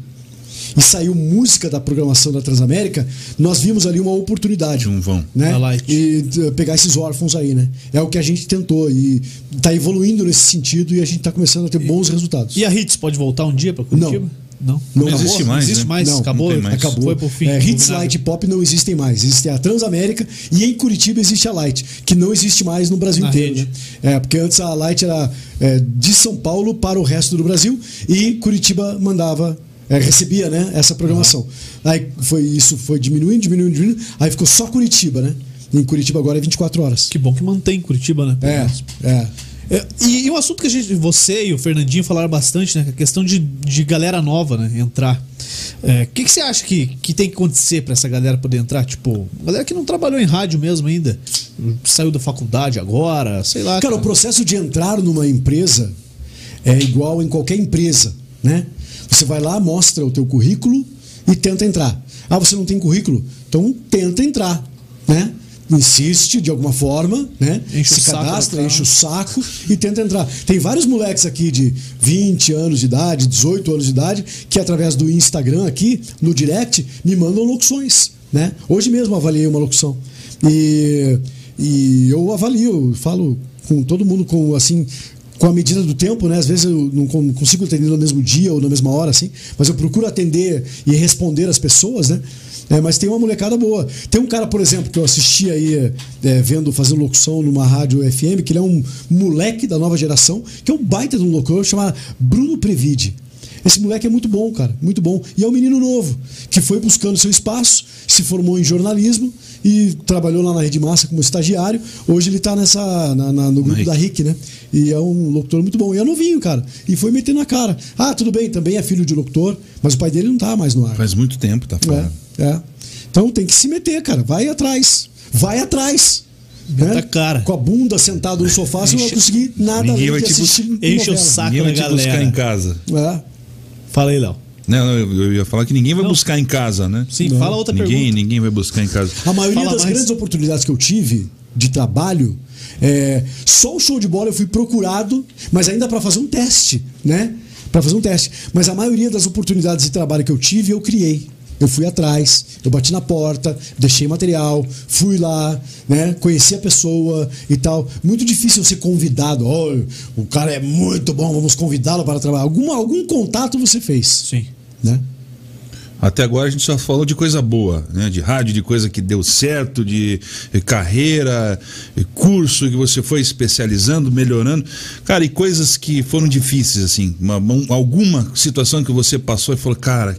e saiu música da programação da Transamérica, nós vimos ali uma oportunidade. De um vão. Né? E uh, pegar esses órfãos aí, né? É o que a gente tentou e tá evoluindo nesse sentido e a gente tá começando a ter bons resultados. E a Hits pode voltar um dia pra Curitiba? Não. Não Não acabou? existe Não mais, existe né? mais, Não, acabou, não mais. Acabou. Foi pro fim. É, hits. Light Pop não existem mais. Existe a Transamérica e em Curitiba existe a Light, que não existe mais no Brasil Na inteiro. Né? É, porque antes a Light era é, de São Paulo para o resto do Brasil e Curitiba mandava É, recebia, né? Essa programação. Aí foi isso, foi diminuindo, diminuindo, diminuindo. Aí ficou só Curitiba, né? Em Curitiba agora é 24 horas. Que bom que mantém Curitiba, né? É, é. É, E, e um assunto que a gente, você e o Fernandinho falaram bastante, né? é A questão de, de galera nova, né? Entrar. É, O que, que você acha que, que tem que acontecer pra essa galera poder entrar? Tipo, galera que não trabalhou em rádio mesmo ainda, saiu da faculdade agora, sei lá. Cara, o processo de entrar numa empresa é igual em qualquer empresa, né? Você vai lá, mostra o teu currículo e tenta entrar. Ah, você não tem currículo? Então tenta entrar, né? Insiste de alguma forma, né? Enche Se cadastra, enche o saco e tenta entrar. Tem vários moleques aqui de 20 anos de idade, 18 anos de idade, que através do Instagram aqui, no direct, me mandam locuções, né? Hoje mesmo avaliei uma locução. E, e eu avalio, falo com todo mundo com assim com a medida do tempo, né? Às vezes eu não con- consigo atender no mesmo dia ou na mesma hora, assim, mas eu procuro atender e responder as pessoas, né? É, mas tem uma molecada boa. Tem um cara, por exemplo, que eu assisti aí, é, vendo, fazendo locução numa rádio FM, que ele é um moleque da nova geração, que é um baita de um locutor, chama Bruno Previde. Esse moleque é muito bom, cara, muito bom. E é um menino novo, que foi buscando seu espaço, se formou em jornalismo e trabalhou lá na Rede Massa como estagiário. Hoje ele está nessa, na- na- no grupo da RIC, né? E é um locutor muito bom. E é novinho, cara. E foi metendo na cara. Ah, tudo bem, também é filho de locutor, mas o pai dele não tá mais no ar. Faz muito tempo, tá fora. É, é. Então tem que se meter, cara. Vai atrás. Vai atrás. Né? a cara. Com a bunda sentado no sofá, você não vai conseguir nada Ninguém além vai de te assistir enche o saco. Ninguém vai da te buscar galera. em casa. É. Fala aí, Léo. Não, eu ia falar que ninguém vai Não. buscar em casa, né? Sim, Não. fala outra ninguém, pergunta. ninguém vai buscar em casa. A maioria Fala das mais. grandes oportunidades que eu tive de trabalho, é, só o show de bola eu fui procurado, mas ainda para fazer um teste, né? Para fazer um teste. Mas a maioria das oportunidades de trabalho que eu tive, eu criei. Eu fui atrás, eu bati na porta, deixei material, fui lá, né? Conheci a pessoa e tal. Muito difícil ser convidado. Olha, o cara é muito bom, vamos convidá-lo para trabalhar. Alguma, algum contato você fez, Sim. né? Até agora a gente só falou de coisa boa, né? De rádio, de coisa que deu certo, de eh, carreira, eh, curso que você foi especializando, melhorando. Cara, e coisas que foram difíceis, assim. Uma- um- alguma situação que você passou e falou, cara,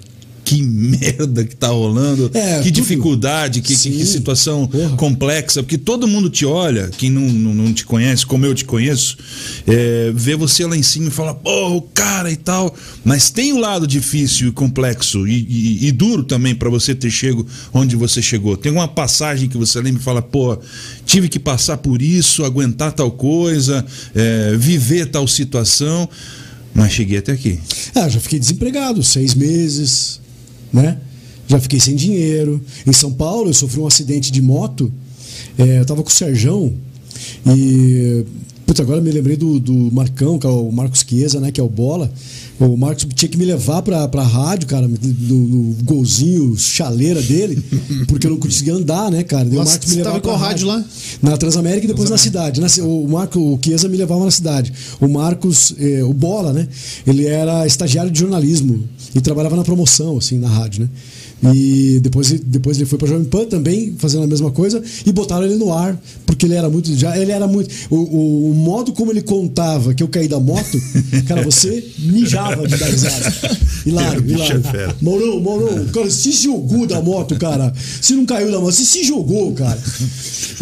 que merda que tá rolando, É, que tudo. dificuldade, que, que- que situação Porra. complexa, porque todo mundo te olha, quem não, não, não te conhece, como eu te conheço, é, vê você lá em cima e fala, pô, o cara e tal. Mas tem um lado difícil e complexo e, e- e duro também para você ter chego onde você chegou. Tem uma passagem que você lembra e fala, pô, tive que passar por isso, aguentar tal coisa, é, viver tal situação, mas cheguei até aqui. Ah, já fiquei desempregado seis meses, né? Já fiquei sem dinheiro. Em São Paulo, eu sofri um acidente de moto. É, eu tava com o Serjão e. Putz, agora eu me lembrei do, do Marcão, que é o Marcos Chiesa, né? Que é o Bola. O Marcos tinha que me levar pra, pra rádio, cara, no, no golzinho chaleira dele, porque eu não conseguia andar, né, cara? Daí o Nossa, Marcos me você levava tava em qual pra rádio lá? Na Transamérica e depois na cidade. Na ci- o Marco o Chiesa me levava na cidade. O Marcos, eh, o Bola, né? Ele era estagiário de jornalismo e trabalhava na promoção, assim, na rádio, né? E depois, depois ele foi pra Jovem Pan também, fazendo a mesma coisa, e botaram ele no ar, porque ele era muito. Já, ele era muito. O, o, o modo como ele contava que eu caí da moto, cara, você mijava de dar risada. Hilário, é hilário. fera. Mourão, Mourão, cara, se jogou da moto, cara. Você não caiu da moto, você se jogou, cara.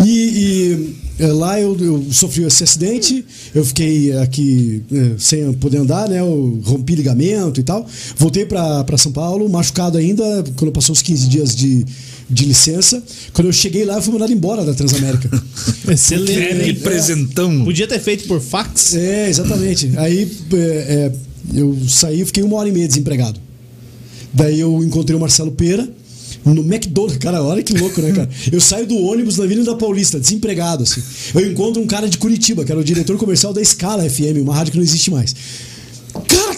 E, e, é, lá eu, eu sofri esse acidente, eu fiquei aqui é, sem poder andar, né? Eu rompi ligamento e tal. Voltei pra pra São Paulo, machucado ainda, quando passou os 15 dias de, de licença. Quando eu cheguei lá, eu fui mandado embora da Transamérica. Excelente. Que hein? presentão. Podia ter feito por fax. É, exatamente. Aí é, é, eu saí, fiquei uma hora e meia desempregado. Daí eu encontrei o Marcelo Pera no McDonald's. Cara, olha que louco, né, cara? Eu saio do ônibus na Avenida Paulista, desempregado, assim. Eu encontro um cara de Curitiba, que era o diretor comercial da Scala FM, uma rádio que não existe mais.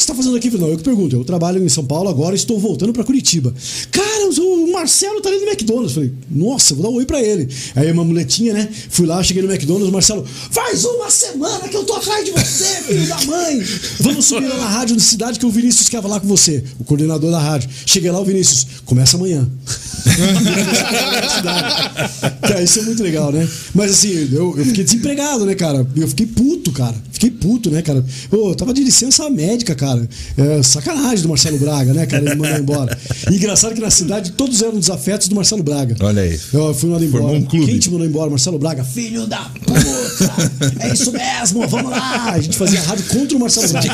Que você tá fazendo aqui? Falei, Não, eu que pergunto. Eu trabalho em São Paulo agora estou voltando pra Curitiba. Cara, o Marcelo tá ali no McDonald's. Falei, nossa, vou dar um oi pra ele. Aí uma muletinha, né? Fui lá, cheguei no McDonald's, o Marcelo, faz uma semana que eu tô atrás de você, filho da mãe. Vamos subir lá na rádio da cidade que o Vinícius quer falar com você, o coordenador da rádio. Cheguei lá, o Vinícius, começa amanhã. Cara, isso é muito legal, né? Mas assim, eu, eu fiquei desempregado, né, cara? Eu fiquei puto, cara. Fiquei puto, né, cara? Pô, eu tava de licença médica, cara. É, sacanagem do Marcelo Braga, né, cara? Ele mandou embora. E engraçado que na cidade todos eram desafetos do Marcelo Braga. Olha aí. Eu fui mandado Formou embora. um clube. Quem te mandou embora? Marcelo Braga. Filho da puta! É isso mesmo, vamos lá! A gente fazia rádio contra o Marcelo Braga.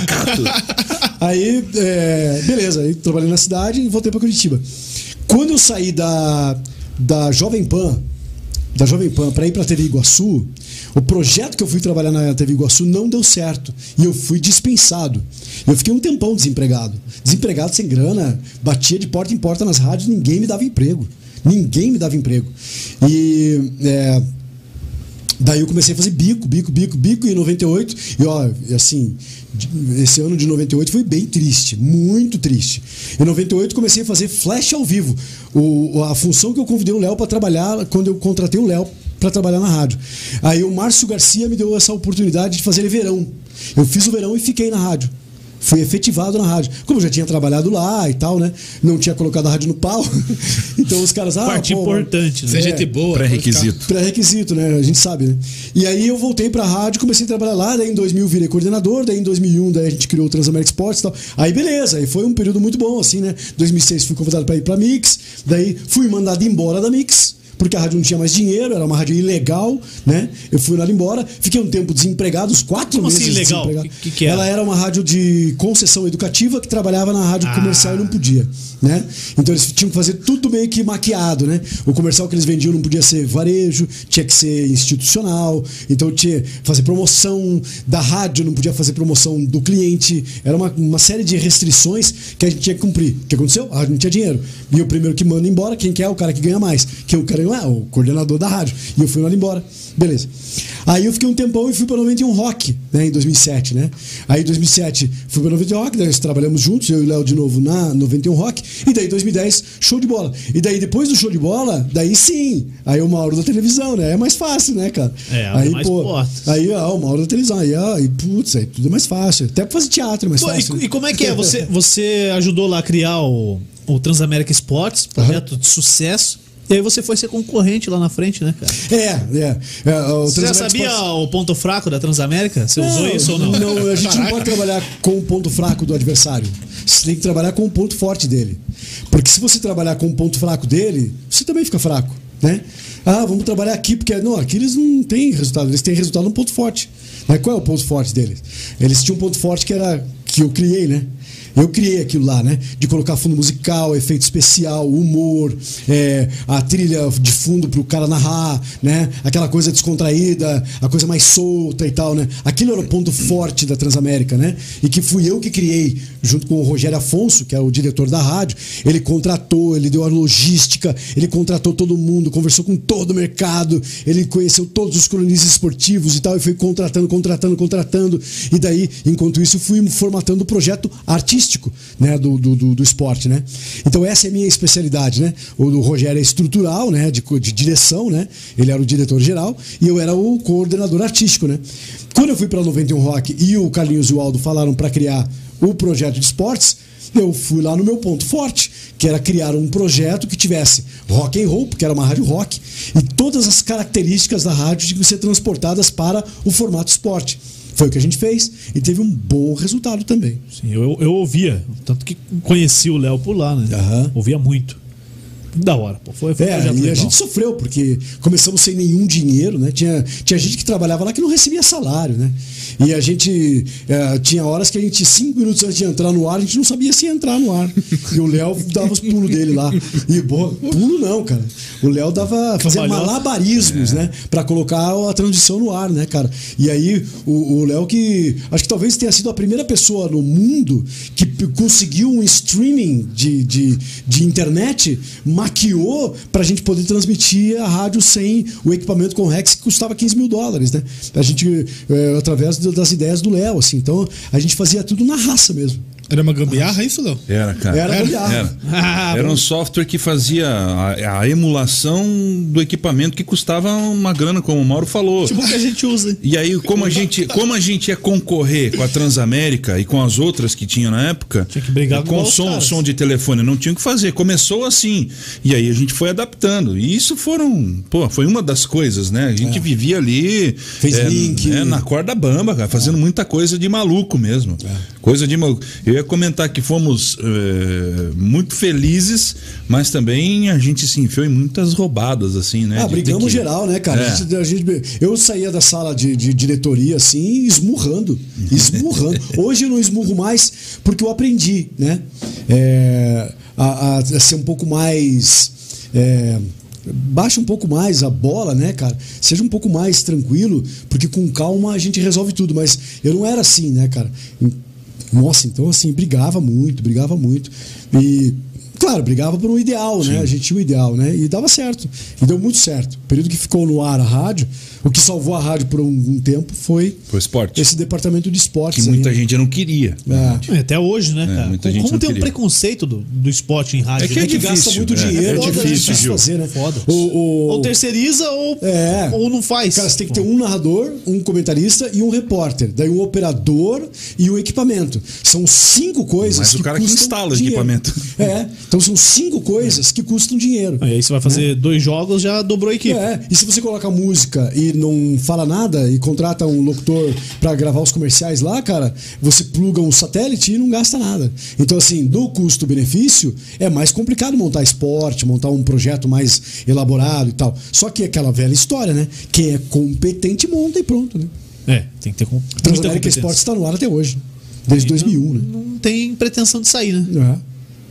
Aí, é, beleza, aí trabalhei na cidade e voltei pra Curitiba. Quando eu saí da, da Jovem Pan, da Jovem Pan para ir para TV Iguaçu, o projeto que eu fui trabalhar na TV Iguaçu não deu certo e eu fui dispensado. Eu fiquei um tempão desempregado, desempregado sem grana, batia de porta em porta nas rádios, ninguém me dava emprego, ninguém me dava emprego. E é, Daí eu comecei a fazer bico, bico, bico, bico em 98. E ó, assim, esse ano de 98 foi bem triste, muito triste. Em 98 comecei a fazer flash ao vivo. O, a função que eu convidei o Léo para trabalhar, quando eu contratei o Léo para trabalhar na rádio. Aí o Márcio Garcia me deu essa oportunidade de fazer verão. Eu fiz o verão e fiquei na rádio. Fui efetivado na rádio. Como eu já tinha trabalhado lá e tal, né? Não tinha colocado a rádio no pau. então os caras. Ah, Parte pô, importante, né? É É, gente boa. Pré-requisito. Pré-requisito, né? A gente sabe, né? E aí eu voltei pra rádio, comecei a trabalhar lá, daí em 2000 virei coordenador, daí em 2001 daí a gente criou o Transamérica Sports e tal. Aí beleza, aí foi um período muito bom, assim, né? 2006 fui convidado pra ir pra Mix, daí fui mandado embora da Mix. Porque a rádio não tinha mais dinheiro, era uma rádio ilegal, né? Eu fui mandado embora, fiquei um tempo desempregado, uns quatro Como meses assim ilegal? Que- que era? Ela era uma rádio de concessão educativa que trabalhava na rádio comercial e não podia, né? Então eles tinham que fazer tudo meio que maquiado, né? O comercial que eles vendiam não podia ser varejo, tinha que ser institucional, então tinha que fazer promoção da rádio, não podia fazer promoção do cliente, era uma, uma série de restrições que a gente tinha que cumprir. O que aconteceu? A rádio não tinha dinheiro. E o primeiro que manda embora, quem quer é o cara que ganha mais. Que o cara é o coordenador da rádio. E eu fui mandado embora. Beleza. Aí eu fiquei um tempão e fui para 91 Rock, né, em 2007, né? Aí em 2007 fui para 91 Rock, daí nós trabalhamos juntos, eu e o Léo de novo na 91 Rock, e daí 2010 show de bola. E daí depois do show de bola, daí sim, aí o Mauro da televisão, né? É mais fácil, né, cara? É, aí, mais portas. Aí, ó, o Mauro da televisão, aí, ó, e putz, aí tudo é mais fácil. Até pra fazer teatro é mais Pô, fácil. e, e como é que é? Você, você ajudou lá a criar o, o Transamérica Sports, projeto de sucesso. E aí você foi ser concorrente lá na frente, né, cara? É, é. é o Você já sabia o ponto fraco da Transamérica? Você usou isso ou não? Não, a gente não pode trabalhar com o ponto fraco do adversário. Você tem que trabalhar com o ponto forte dele. Porque se você trabalhar com o ponto fraco dele, você também fica fraco, né? Ah, vamos trabalhar aqui, porque não, aqui eles não têm resultado, eles têm resultado no ponto forte. Mas qual é o ponto forte deles? Eles tinham um ponto forte que era que eu criei, né? Eu criei aquilo lá, né? De colocar fundo musical, efeito especial, humor, é, a trilha de fundo pro cara narrar, né? Aquela coisa descontraída, a coisa mais solta e tal, né? Aquilo era o ponto forte da Transamérica, né? E que fui eu que criei, junto com o Rogério Afonso, que é o diretor da rádio. Ele contratou, ele deu a logística, ele contratou todo mundo, conversou com todo o mercado, ele conheceu todos os cronistas esportivos e tal, e foi contratando, contratando, contratando. E daí, enquanto isso, fui formatando o projeto artístico né, do, do, do, do esporte, né? Então essa é a minha especialidade, né? O Rogério é estrutural, né? De, de direção, né? Ele era o diretor geral e eu era o coordenador artístico, né? Quando eu fui para 91 Rock e o Carlinhos e o Aldo falaram para criar o projeto de esportes, eu fui lá no meu ponto forte, que era criar um projeto que tivesse rock and roll, porque era uma rádio rock, e todas as características da rádio tinham que ser transportadas para o formato esporte. Foi o que a gente fez e teve um bom resultado também. Sim, eu, eu ouvia. Tanto que conheci o Léo por lá, né? Aham. Ouvia muito. Da hora, pô. Foi, foi um É, projeto e a legal. gente sofreu, porque começamos sem nenhum dinheiro, né? Tinha, tinha gente que trabalhava lá que não recebia salário, né? E a gente. eh, tinha horas que a gente, cinco minutos antes de entrar no ar, a gente não sabia se ia entrar no ar. E o Léo dava os pulos dele lá. E, boa, pulo não, cara. O Léo dava. fazia Cambalhota. malabarismos, né? Pra colocar a transmissão no ar, né, cara? E aí, o Léo que. Acho que talvez tenha sido a primeira pessoa no mundo que conseguiu um streaming de, de, de internet, maquiou pra gente poder transmitir a rádio sem o equipamento com Rex que custava 15 mil dólares, né? A gente, eh, através do- das ideias do Léo, assim. Então, a gente fazia tudo na raça mesmo. Era uma gambiarra isso, Léo? Era, cara. Era gambiarra. Era. Ah, Era um software que fazia a, a emulação do equipamento que custava uma grana, como o Mauro falou. Tipo que a gente usa. E aí, como a gente, como a gente ia concorrer com a Transamérica e com as outras que tinha na época, Tinha que brigar com com o som, som de telefone, não tinha o que fazer. Começou assim. E aí a gente foi adaptando. E isso foram, pô, foi uma das coisas, né? A gente vivia ali Fez é, link. é, na corda bamba, cara, fazendo muita coisa de maluco mesmo. Coisa de maluco. Eu ia comentar que fomos é, muito felizes, mas também a gente se enfiou em muitas roubadas, assim, né? Ah, De brigamos que- geral, né, cara? É. A gente- a gente- eu saía da sala de, de diretoria assim, esmurrando. Esmurrando. Hoje eu não esmurro mais porque eu aprendi, né? É, a, a- a ser um pouco mais. é, baixa um pouco mais a bola, né, cara? Seja um pouco mais tranquilo, porque com calma a gente resolve tudo. Mas eu não era assim, né, cara? Nossa, então assim, brigava muito, brigava muito. E, claro, brigava por um ideal, né? A gente tinha um ideal, né? E dava certo. E deu muito certo. O período que ficou no ar a rádio, o que salvou a rádio por um, um tempo foi Foi esporte. esse departamento de esportes. Que muita aí. gente não queria. É. É, Até hoje, né, cara? muita Como, gente como tem um queria. preconceito do, do esporte em rádio, É que né? é que gasta muito é, dinheiro, é né? difícil, Gil. fazer, né? Foda. O, o- Ou terceiriza ou, É. ou não faz. Cara, você tem que ter um narrador, um comentarista e um repórter. Daí um operador e um equipamento. São cinco coisas Mas o que cara que instala o equipamento. É. Então são cinco coisas que custam dinheiro. Aí você vai fazer dois jogos, já dobrou a equipe. É, e se você coloca música e não fala nada e contrata um locutor pra gravar os comerciais lá, cara, você pluga um satélite e não gasta nada. Então, assim, do custo-benefício, é mais complicado montar esporte, montar um projeto mais elaborado e tal. Só que é aquela velha história, né? Quem é competente monta e pronto, né? É, tem que ter com, Transamérica competência. Esportes está no ar até hoje. Desde 2001, né? Não tem pretensão de sair, né? É.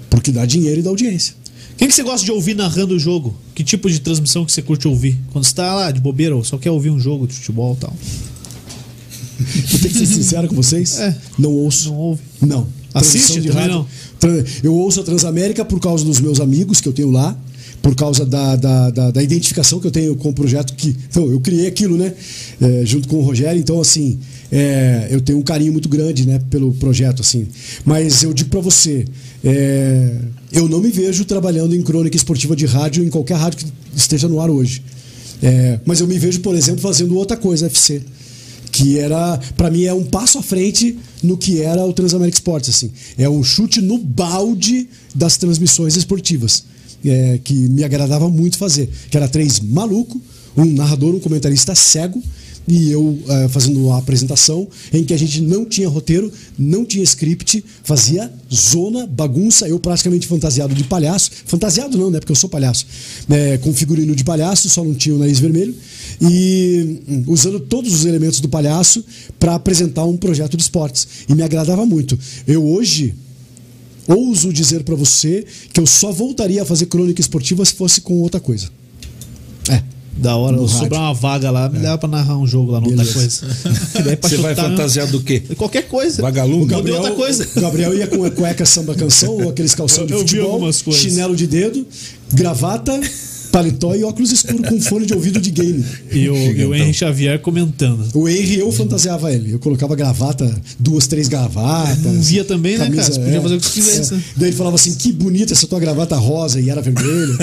Porque dá dinheiro e dá audiência. Quem que você gosta de ouvir narrando o jogo? Que tipo de transmissão que você curte ouvir? Quando você tá lá de bobeira ou só quer ouvir um jogo de futebol e tal. Eu tenho que ser sincero com vocês. É. Não ouço. Não ouve. Não. Assiste de também rádio. não? Eu ouço a Transamérica por causa dos meus amigos que eu tenho lá, por causa da, da, da- da identificação que eu tenho com o projeto que. Então, eu criei aquilo, né? É, junto com o Rogério. Então, assim, é, eu tenho um carinho muito grande, né, pelo projeto, assim. Mas eu digo pra você, é, eu não me vejo trabalhando em crônica esportiva de rádio em qualquer rádio que esteja no ar hoje. É, mas eu me vejo, por exemplo, fazendo outra coisa, FC que era para mim é um passo à frente no que era o Transamérica Esportes assim é um chute no balde das transmissões esportivas é, que me agradava muito fazer que era três maluco um narrador um comentarista cego e eu eh, fazendo a apresentação em que a gente não tinha roteiro, não tinha script, fazia zona, bagunça, eu praticamente fantasiado de palhaço. Fantasiado não, né? Porque eu sou palhaço. É, com figurino de palhaço, só não tinha o nariz vermelho. E hum, usando todos os elementos do palhaço para apresentar um projeto de esportes. E me agradava muito. Eu hoje ouso dizer para você que eu só voltaria a fazer crônica esportiva se fosse com outra coisa. É. Da hora, No sobrar uma vaga lá, me leva pra narrar um jogo lá, não outra coisa. É Você vai fantasiar do quê? Qualquer coisa. Vagalume? De outra coisa. O Gabriel ia com a cueca samba canção ou aqueles calção de Eu futebol, chinelo de dedo, gravata, paletó e óculos escuros com fone de ouvido de game. E o, e o. Henry Xavier comentando. O Henry eu fantasiava ele. Eu colocava gravata, duas, três gravatas. Não via também, né, cara? Você podia fazer o que quisesse, né? Daí ele falava assim: que bonita essa tua gravata rosa e era vermelha.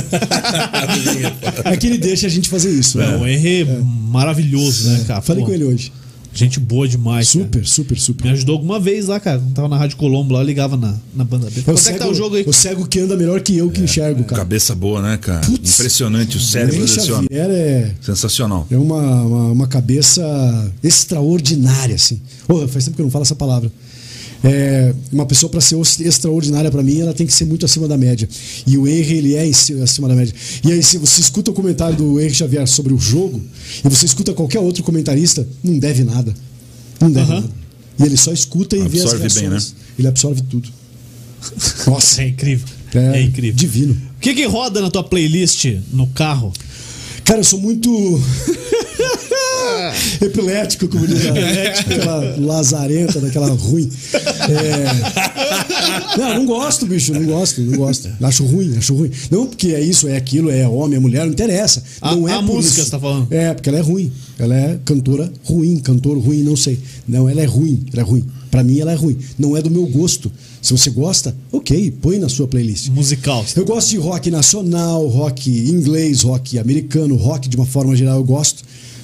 é que ele deixa a gente fazer isso. É, né? o Henry é maravilhoso, né, cara? Falei Pô, com ele hoje. Gente boa demais. cara. Super, super, super. Me ajudou alguma vez lá, cara. Quando tava na Rádio Colombo lá, eu ligava na, na banda B. É o Quanto é que cego, tá o jogo aí? o cego que anda melhor que eu que enxergo, cara. Cabeça boa, né, cara? Putz. Impressionante o cérebro desse. Xavier é. Sensacional. É uma, uma, uma cabeça extraordinária, assim. Porra, faz tempo que eu não falo essa palavra. É, uma pessoa para ser extraordinária para mim, ela tem que ser muito acima da média. E o Henry, ele é acima da média. E aí, se você escuta o comentário do Henry Xavier sobre o jogo, e você escuta qualquer outro comentarista, não deve nada. Não deve Aham. nada. E ele só escuta e vê as Absorve bem, reações. né? Ele absorve tudo. Nossa, É incrível. é, É, incrível. Divino. O que que roda na tua playlist no carro? Cara, eu sou muito. Epilético, como diz a aquela lazarenta, daquela ruim. É... Não, não gosto, bicho, não gosto, não gosto. Acho ruim, acho ruim. Não porque é isso, é aquilo, é homem, é mulher, não interessa. A- não é a por música isso. você tá falando? É, porque ela é ruim. Ela é cantora ruim, cantor ruim, não sei. Não, ela é ruim, ela é ruim. Pra mim ela é ruim. Não é do meu gosto. Se você gosta, ok, põe na sua playlist. Musical. Eu gosto de rock nacional, rock inglês, rock americano, rock de uma forma geral eu gosto.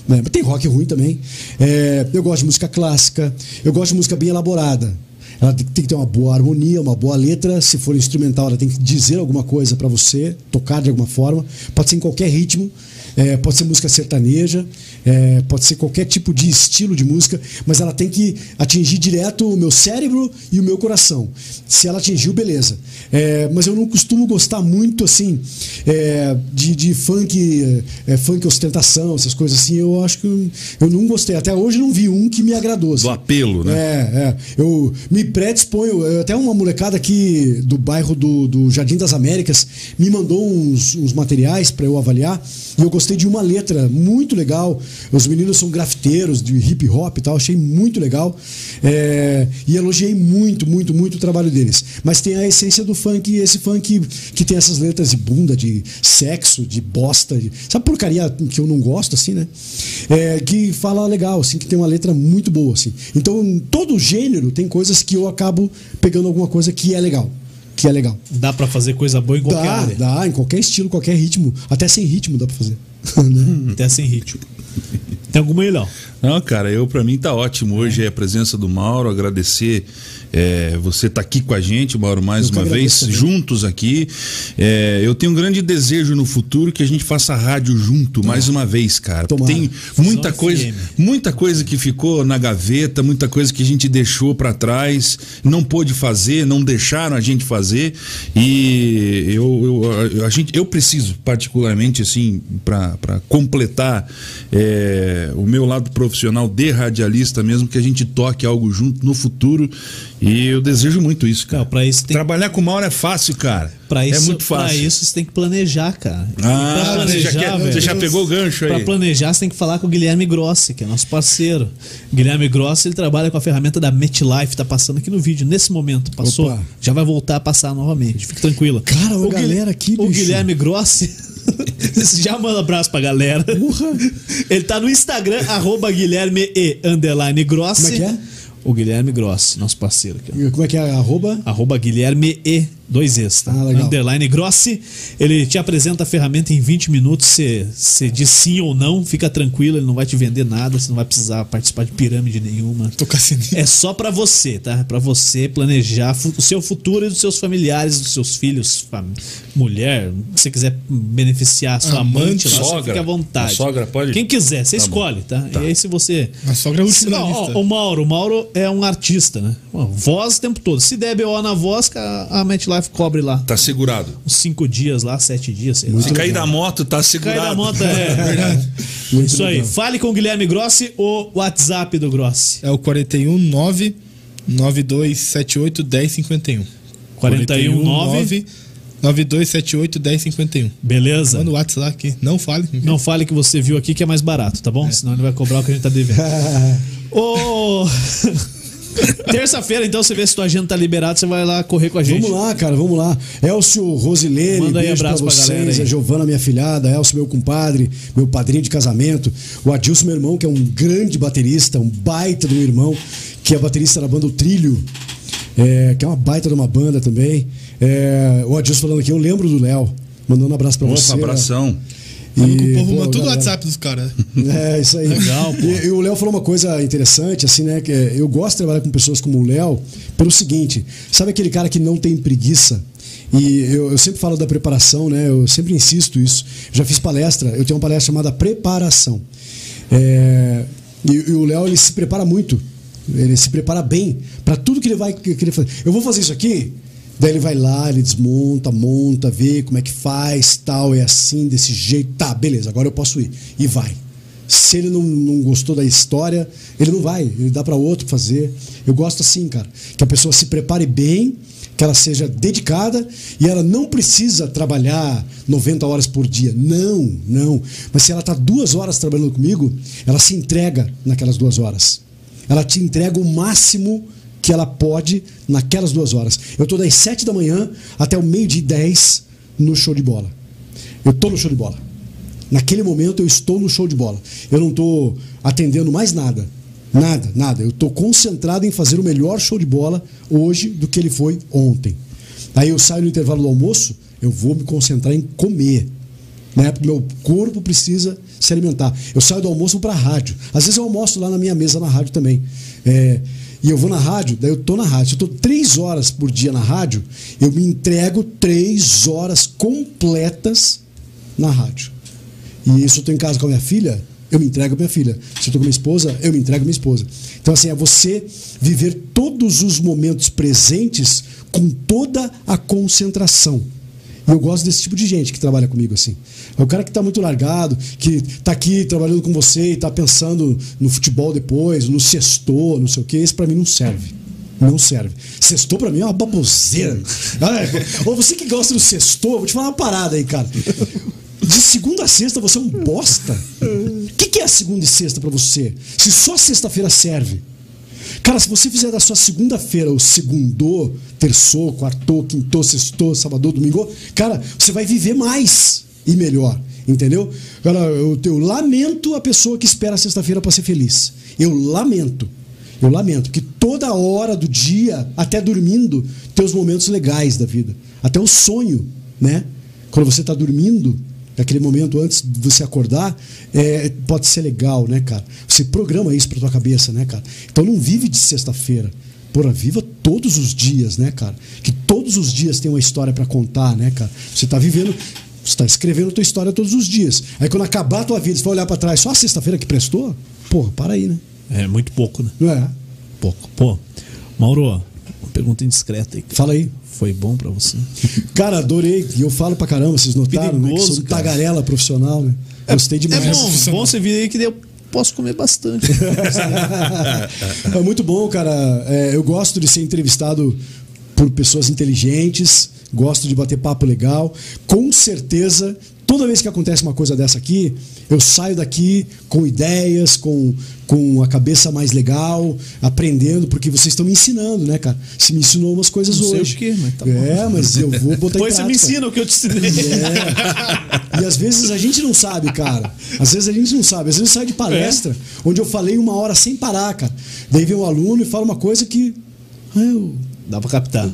Né? Tem rock ruim também. É, eu gosto de música clássica, eu gosto de música bem elaborada. Ela tem que ter uma boa harmonia, uma boa letra. Se for instrumental, ela tem que dizer alguma coisa pra você, tocar de alguma forma. Pode ser em qualquer ritmo. É, pode ser música sertaneja, é, pode ser qualquer tipo de estilo de música, mas ela tem que atingir direto o meu cérebro e o meu coração. Se ela atingiu, beleza. É, mas eu não costumo gostar muito assim é, de, de funk, é, funk ostentação, essas coisas assim. Eu acho que eu, eu não gostei. Até hoje não vi um que me agradou. assim. Do apelo, né? É, é. Eu me predisponho. Até uma molecada aqui do bairro do, do Jardim das Américas me mandou uns, uns materiais para eu avaliar. E eu gostei de uma letra muito legal. Os meninos são grafiteiros de hip hop e tal. Achei muito legal. É, e elogiei muito, muito, muito o trabalho deles. Mas tem a essência do funk, esse funk que tem essas letras de bunda, de sexo, de bosta. De, sabe porcaria que eu não gosto, assim, né? É, que fala legal, assim, que tem uma letra muito boa, assim. Então, em todo gênero tem coisas que eu acabo pegando alguma coisa que é legal. Que é legal. Dá pra fazer coisa boa em qualquer Dá, área. dá, em qualquer estilo, qualquer ritmo. Até sem ritmo dá pra fazer. Né? Até sem ritmo. Tem alguma aí, Léo? Não, cara, eu para mim tá ótimo hoje é a presença do Mauro, agradecer é, você tá aqui com a gente, Mauro, mais Eu uma vez, agradeço juntos aqui. É, eu tenho um grande desejo no futuro que a gente faça rádio junto mais uma vez, cara. Tomara. Tem muita Fusão coisa, FM. muita coisa que ficou na gaveta, muita coisa que a gente deixou para trás, não pôde fazer, não deixaram a gente fazer e eu, eu, a gente, eu preciso particularmente assim para completar é, o meu lado profissional de radialista mesmo que a gente toque algo junto no futuro e eu desejo muito isso, cara. Não, pra isso Trabalhar com o Mauro é fácil, cara. Pra isso, é muito Pra fácil. isso você tem que planejar, cara. Ah, pra você já, quer- você já pegou o gancho Pra aí. planejar, você tem que falar com o Guilherme Grossi, que é nosso parceiro. Guilherme Grossi, ele trabalha com a ferramenta da MetLife, tá passando aqui no vídeo, nesse momento. Passou, Opa. já vai voltar a passar novamente. Fique tranquilo. Cara, O galera aqui, O bicho. Guilherme Grossi. já manda um abraço pra galera. Ele tá no Instagram, arroba Guilherme E underline Grossi. Como é que é? O Guilherme Grossi, nosso parceiro aqui. ó Como é que é? Arroba? arroba Guilherme E, dois Es, tá? Ah. Underline Grossi. Ele te apresenta a ferramenta em 20 minutos. Você você diz sim ou não, fica tranquilo, ele não vai te vender nada, você não vai precisar participar de pirâmide nenhuma. Sininho. É só pra você, tá? Pra você planejar o seu futuro e dos seus familiares, dos seus filhos, fam- mulher. Se você quiser beneficiar a sua amante, Amante, lá, você sogra. fica à vontade. Sogra pode? Quem quiser, você Tá escolhe, tá? E aí se você A sogra é o último Ó. O Mauro, o Mauro é um artista, né? Voz o tempo todo. Se der BO na voz, a a MetLife cobre lá. Tá segurado. Uns cinco dias lá, sete dias, sei lá. Se cair da moto, tá segurado. Cair da moto, é. verdade. Isso aí. Fale com o Guilherme Grossi ou WhatsApp do Grossi. É o 419 9278 1051. 419 9278 1051. Beleza? Manda o WhatsApp lá aqui. Não fale. Não fale que você viu aqui que é mais barato, tá bom? Senão ele vai cobrar o que a gente tá devendo. Ô. Terça-feira, então, você vê se tua agenda tá liberada, você vai lá correr com a gente. Vamos lá, cara, vamos lá. Elcio Rosilene, Manda aí beijo abraço pra pra galera vocês. aí. A Giovana, minha filhada. Elcio, meu compadre, meu padrinho de casamento. O Adilson, meu irmão, que é um grande baterista, um baita do meu irmão, que é baterista da banda O Trilho, é, que é uma baita de uma banda também. É, o Adilson falando aqui, eu lembro do Léo. Mandando um abraço pra Opa, você. abração. Vamos com o E, povo, pô, manda tudo o WhatsApp dos caras. é, isso aí. Legal, pô. E, e o Léo falou uma coisa interessante, assim, né? Que é, eu gosto de trabalhar com pessoas como o Léo pelo seguinte: sabe aquele cara que não tem preguiça? E eu, eu sempre falo da preparação, né? Eu sempre insisto isso. Já fiz palestra, eu tenho uma palestra chamada Preparação. É, e, e o Léo, ele se prepara muito. Ele se prepara bem para tudo que ele vai querer fazer. Eu vou fazer isso aqui, Daí ele vai lá, ele desmonta, monta, vê como é que faz, tal, é assim, desse jeito. Tá, beleza, agora eu posso ir. E vai. Se ele não, não gostou da história, ele não vai, ele dá para outro fazer. Eu gosto assim, cara, que a pessoa se prepare bem, que ela seja dedicada e ela não precisa trabalhar 90 horas por dia. Não, não. Mas se ela tá duas horas trabalhando comigo, ela se entrega naquelas duas horas. Ela te entrega o máximo que ela pode naquelas duas horas. Eu tô das sete da manhã até o meio de dez no show de bola. Eu tô no show de bola. Naquele momento eu estou no show de bola. Eu não estou atendendo mais nada. Nada, nada. Eu tô concentrado em fazer o melhor show de bola hoje do que ele foi ontem. Aí eu saio no intervalo do almoço, eu vou me concentrar em comer. Né? Porque meu corpo precisa se alimentar. Eu saio do almoço para a rádio. Às vezes eu almoço lá na minha mesa na rádio também. É, e eu vou na rádio, daí eu tô na rádio. Se eu tô três horas por dia na rádio, eu me entrego três horas completas na rádio. E se eu tô em casa com a minha filha, eu me entrego a minha filha. Se eu tô com minha esposa, eu me entrego a minha esposa. Então, assim, é você viver todos os momentos presentes com toda a concentração. E eu gosto desse tipo de gente que trabalha comigo assim. É o cara que está muito largado, que está aqui trabalhando com você e está pensando no futebol depois, no sextor, não sei o que. Esse para mim não serve. Não serve. Sextor para mim é uma baboseira. Ou você que gosta do sextor, vou te falar uma parada aí, cara. De segunda a sexta você é um bosta. O que, que é a segunda e sexta para você? Se só sexta-feira serve. Cara, se você fizer da sua segunda-feira o segundo, terçou, quartou, quintou, sextou, sábado, domingo, cara, você vai viver mais e melhor. Entendeu? Cara, eu, eu lamento a pessoa que espera a sexta-feira para ser feliz. Eu lamento. Eu lamento que toda hora do dia, até dormindo, tem os momentos legais da vida. Até o sonho, né? Quando você está dormindo, aquele momento antes de você acordar, é, pode ser legal, né, cara? Você programa isso pra tua cabeça, né, cara? Então não vive de sexta-feira. Porra, viva todos os dias, né, cara? Que todos os dias tem uma história para contar, né, cara? Você tá vivendo, você tá escrevendo a tua história todos os dias. Aí quando acabar a tua vida, você vai olhar para trás, só a sexta-feira que prestou? Porra, para aí, né? É muito pouco, né? Não é? Pouco. Pô, Mauro, uma pergunta indiscreta aí. cara. Fala aí. Foi bom pra você? Cara, adorei. E eu falo pra caramba, vocês notaram, né? Que sou um cara. tagarela profissional, né? Gostei É demais. bom, bom você vir aí que daí eu posso comer bastante. é muito bom, cara. É, eu gosto de ser entrevistado por pessoas inteligentes, gosto de bater papo legal. Com certeza, toda vez que acontece uma coisa dessa aqui, eu saio daqui com ideias, com, com a cabeça mais legal, aprendendo, porque vocês estão me ensinando, né, cara? Você me ensinou umas coisas Não sei hoje. o quê, mas tá bom. é, mas eu vou botar Depois em você me prática. ensina o que eu te ensinei. É. E às vezes a gente não sabe, cara. Às vezes a gente não sabe. Às vezes eu saio de palestra onde eu falei uma hora sem parar, cara. Daí vem um aluno e fala uma coisa que. Ah, eu. Dá pra captar.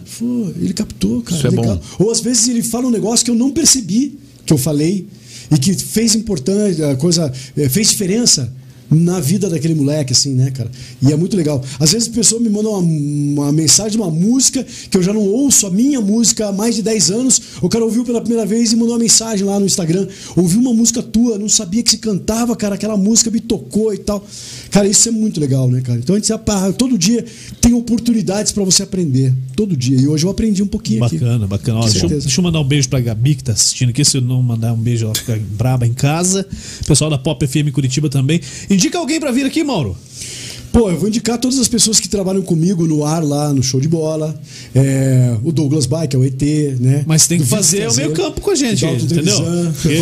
Ele captou, cara. Isso é legal. bom. Ou às vezes ele fala um negócio que eu não percebi que eu falei e que fez importante, coisa eh, fez diferença na vida daquele moleque, assim, né, cara? E é muito legal. Às vezes a pessoa me manda uma, uma mensagem, uma música que eu já não ouço a minha música há mais de 10 anos. O cara ouviu pela primeira vez e mandou uma mensagem lá no Instagram. Ouviu uma música tua, não sabia que se cantava, cara. Aquela música me tocou e tal. Cara, isso é muito legal, né, cara? Então a gente se apa- todo dia tem oportunidades pra você aprender. Todo dia. E hoje eu aprendi um pouquinho aqui. Bacana, bacana. Ó, deixa, eu, deixa eu mandar um beijo pra Gabi que tá assistindo aqui. Se eu não mandar um beijo, ela fica braba em casa. Pessoal da Pop FM Curitiba também. Indica alguém pra vir aqui, Mauro. Pô, eu vou indicar todas as pessoas que trabalham comigo no ar lá no show de bola. É, o Douglas Bay, que é o ET, né? Mas tem que fazer o meio campo com a gente, entendeu? Porque-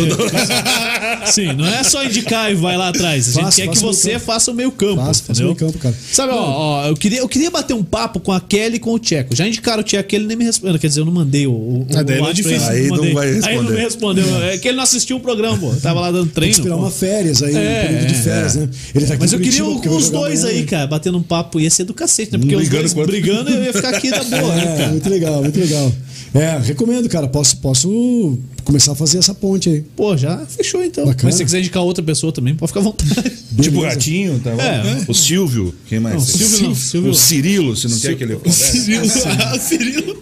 Sim, não é só indicar e vai lá atrás. A gente Faço, quer que faço meio você campo. faça o meio campo. Faço, faço entendeu? meio campo, cara. Sabe, ó, ó, eu, queria, eu queria bater um papo com a Kelly e com o Tcheco. Já indicaram o Tcheco, ele nem me respondeu. Quer dizer, eu não mandei o. o, Ah, daí o é difícil. Aí não mandei. vai Aí ele não me responder. respondeu. É que ele não assistiu o programa, pô. Tava lá dando Tem treino. que esperar pô. uma férias aí, um período de férias, né? Ele tá aqui Mas eu queria os dois aí, cara, batendo um papo. Ia ser do cacete, né? Porque os Brigando dois quanto- brigando, eu ia ficar aqui da boa, né, É, cara? muito legal, muito legal. É, recomendo, cara. Posso, posso começar a fazer essa ponte aí. Pô, já fechou então. Bacana. Mas se você quiser indicar outra pessoa também, pode ficar à vontade. Tipo o Beleza. Ratinho, tá bom? É. O Silvio, quem mais? Não, Silvio não, Silvio- O Cirilo, se não quer que ele converse. Cirilo.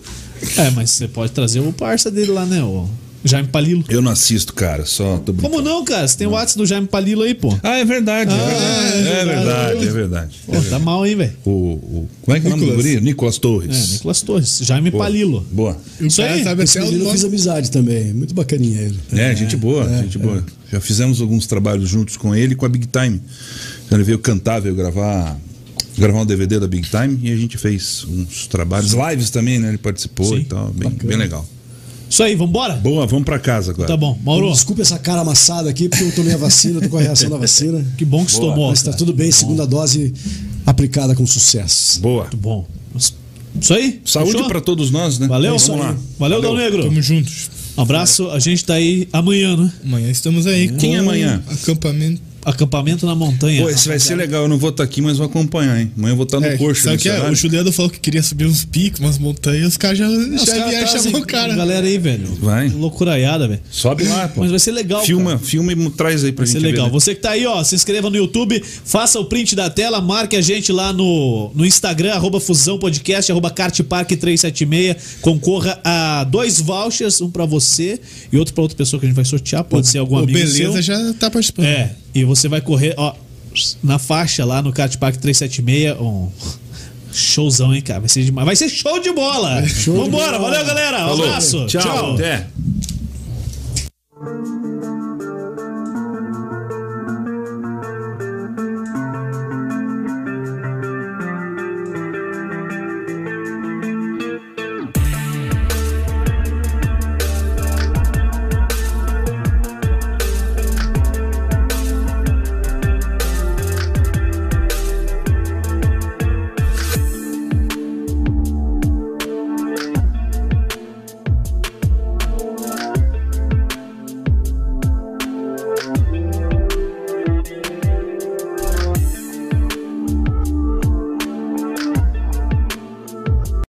É, mas você pode trazer o parça dele lá, né? O Jaime Palilo. Eu não assisto, cara, só tô brincando. Como não, cara? Você tem o WhatsApp do Jaime Palilo aí, pô. Ah, é verdade, é verdade. É verdade, é verdade. Pô, tá mal, hein, velho? O, o- como é que é o nome do Nicolas. guri? Nicolas Torres. É, Nicolas Torres. Jaime Boa. Palilo. Boa. Isso aí. sabe Esse até o menino eu fiz amizade também. Muito bacaninha ele. É, gente boa, gente boa. Já fizemos alguns trabalhos juntos com ele e com a Big Time. Ele veio cantar, veio gravar, gravar um DVD da Big Time e a gente fez uns trabalhos, lives também, né? Ele participou Sim, e tal, bem, bem legal. Isso aí, vambora? Boa, vamos pra casa agora. Tá bom. Mauro, Desculpa essa cara amassada aqui, porque eu tomei a vacina, tô com a reação da vacina. que bom que você tomou. Mas tá tudo bem, segunda dose aplicada com sucesso. Boa. Muito bom. Isso aí? Saúde Fechou? pra todos nós, né? Valeu? Vamos lá. Valeu, Dal Negro. Tamo juntos. Um abraço. A gente tá aí amanhã, né? Amanhã estamos aí. Quem é amanhã? Acampamento. Acampamento na montanha. Pô, esse vai ser legal. Eu não vou estar aqui, mas vou acompanhar, hein? Amanhã eu vou estar no É, coxo. sabe nesse que é? O Juliano falou que queria subir uns picos, umas montanhas, os caras já, já caras vieram trazem chamar o cara. Galera aí, velho. Vai. Loucuraiada, velho. Sobe lá, pô. Mas vai ser legal, Filma, cara. filma e traz aí pra Vai ser gente legal. ver. né? Você que tá aí, ó, se inscreva no YouTube, faça o print da tela, marque a gente lá no, no Instagram, arroba Fusão Podcast, arroba Kartpark376. Concorra a dois vouchers, um pra você e outro pra outra pessoa que a gente vai sortear. Pode ser algum O amigo Beleza seu. já tá participando. É, e você vai correr, ó, na faixa lá no Kart Park 376. Um, Showzão, hein, cara? Vai ser demais. Vai ser show de bola! Show Vambora, de bola. valeu, galera! Falou. Abraço! Tchau! Tchau. Até!